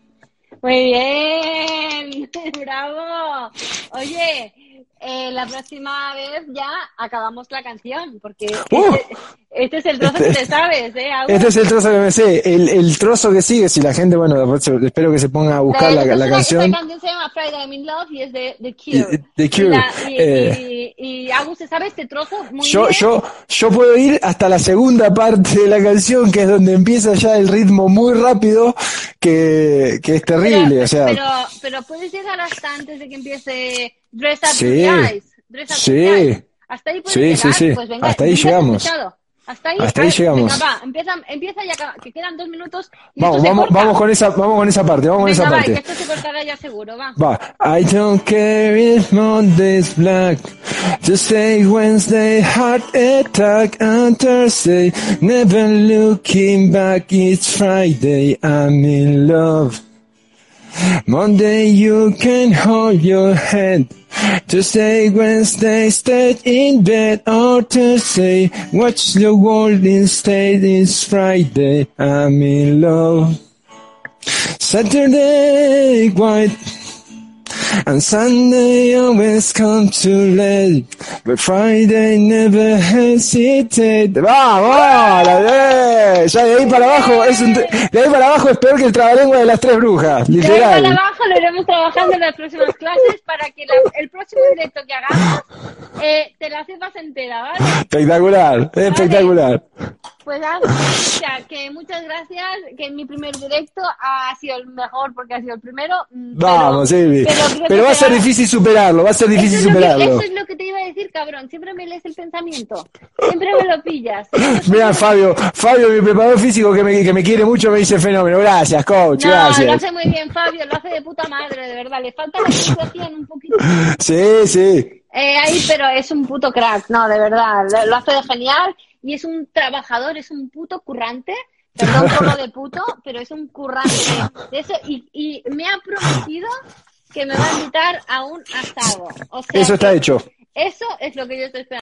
Muy bien. Bravo. Oye, eh, la próxima vez ya acabamos la canción, porque Uh. este, este es el trozo Este- que te sabes, ¿eh? Este es el trozo que me sé. El, el trozo que sigue, si la gente, bueno, espero que se ponga a buscar la, la esa- canción. Esa canción se llama Friday I'm in Love y es de The Cure. The Cure, Y, la- y, eh. y- y Agus se sabe este trozo muy Yo, bien. yo, yo puedo ir hasta la segunda parte de la canción, que es donde empieza ya el ritmo muy rápido, que, que es terrible. pero, o sea, pero, pero puedes llegar hasta antes de que empiece Dress Up Sí. Your Eyes. Dress Up Sí. Your Eyes. Hasta ahí Sí, llegar. sí. Pues venga, Hasta ahí ¿nunca has llegamos. Hasta ahí, Hasta ahí a ver, llegamos. Venga, va, empieza, empieza ya, acaba, que quedan dos minutos. Y Vamos, vamos, vamos con esa, vamos con esa parte, vamos con Venga, esa va, parte. que esto se cortará ya seguro, va. Va. I don't care if Monday's black. Tuesday, Wednesday, heart attack, and Thursday, never looking back. It's Friday, I'm in love. Monday, you can hold your head. Tuesday, Wednesday, stay in bed. Or Thursday, watch the world instead. It's Friday, I'm in love. Saturday, white. And Sunday always come too late, but Friday never hesitate. ¡Vamos! ¡La- eh! Ya de ahí para abajo es un- de ahí para abajo es peor que el trabalengua de las tres brujas, De ahí para abajo lo iremos trabajando en las próximas clases para que la- el próximo directo que hagamos eh, te la sepas entera, ¿vale? Espectacular, espectacular. Pues o sea, que muchas gracias, que mi primer directo ha sido el mejor porque ha sido el primero. mm, pero- Vamos, Silvi. pero Pero que va a ser difícil superarlo, va a ser Eso difícil es, lo que, superarlo. eso es lo que te iba a decir, cabrón. Siempre me lees el pensamiento. Siempre me lo pillas. Mira, Fabio, Fabio, mi preparador físico que me, que me quiere mucho, me dice fenómeno. Gracias, coach, No, lo gracias. hace muy bien, Fabio. Lo hace de puta madre, de verdad. Le falta la puntuación un poquito. Sí, sí. Eh, ahí, pero es un puto crack, no, de verdad. Lo, lo hace de genial y es un trabajador, es un puto currante. Perdón lo de puto, pero es un currante de eso. Y, y me ha prometido que me va a invitar a un asado. O sea Eso está hecho. Eso es lo que yo estoy esperando.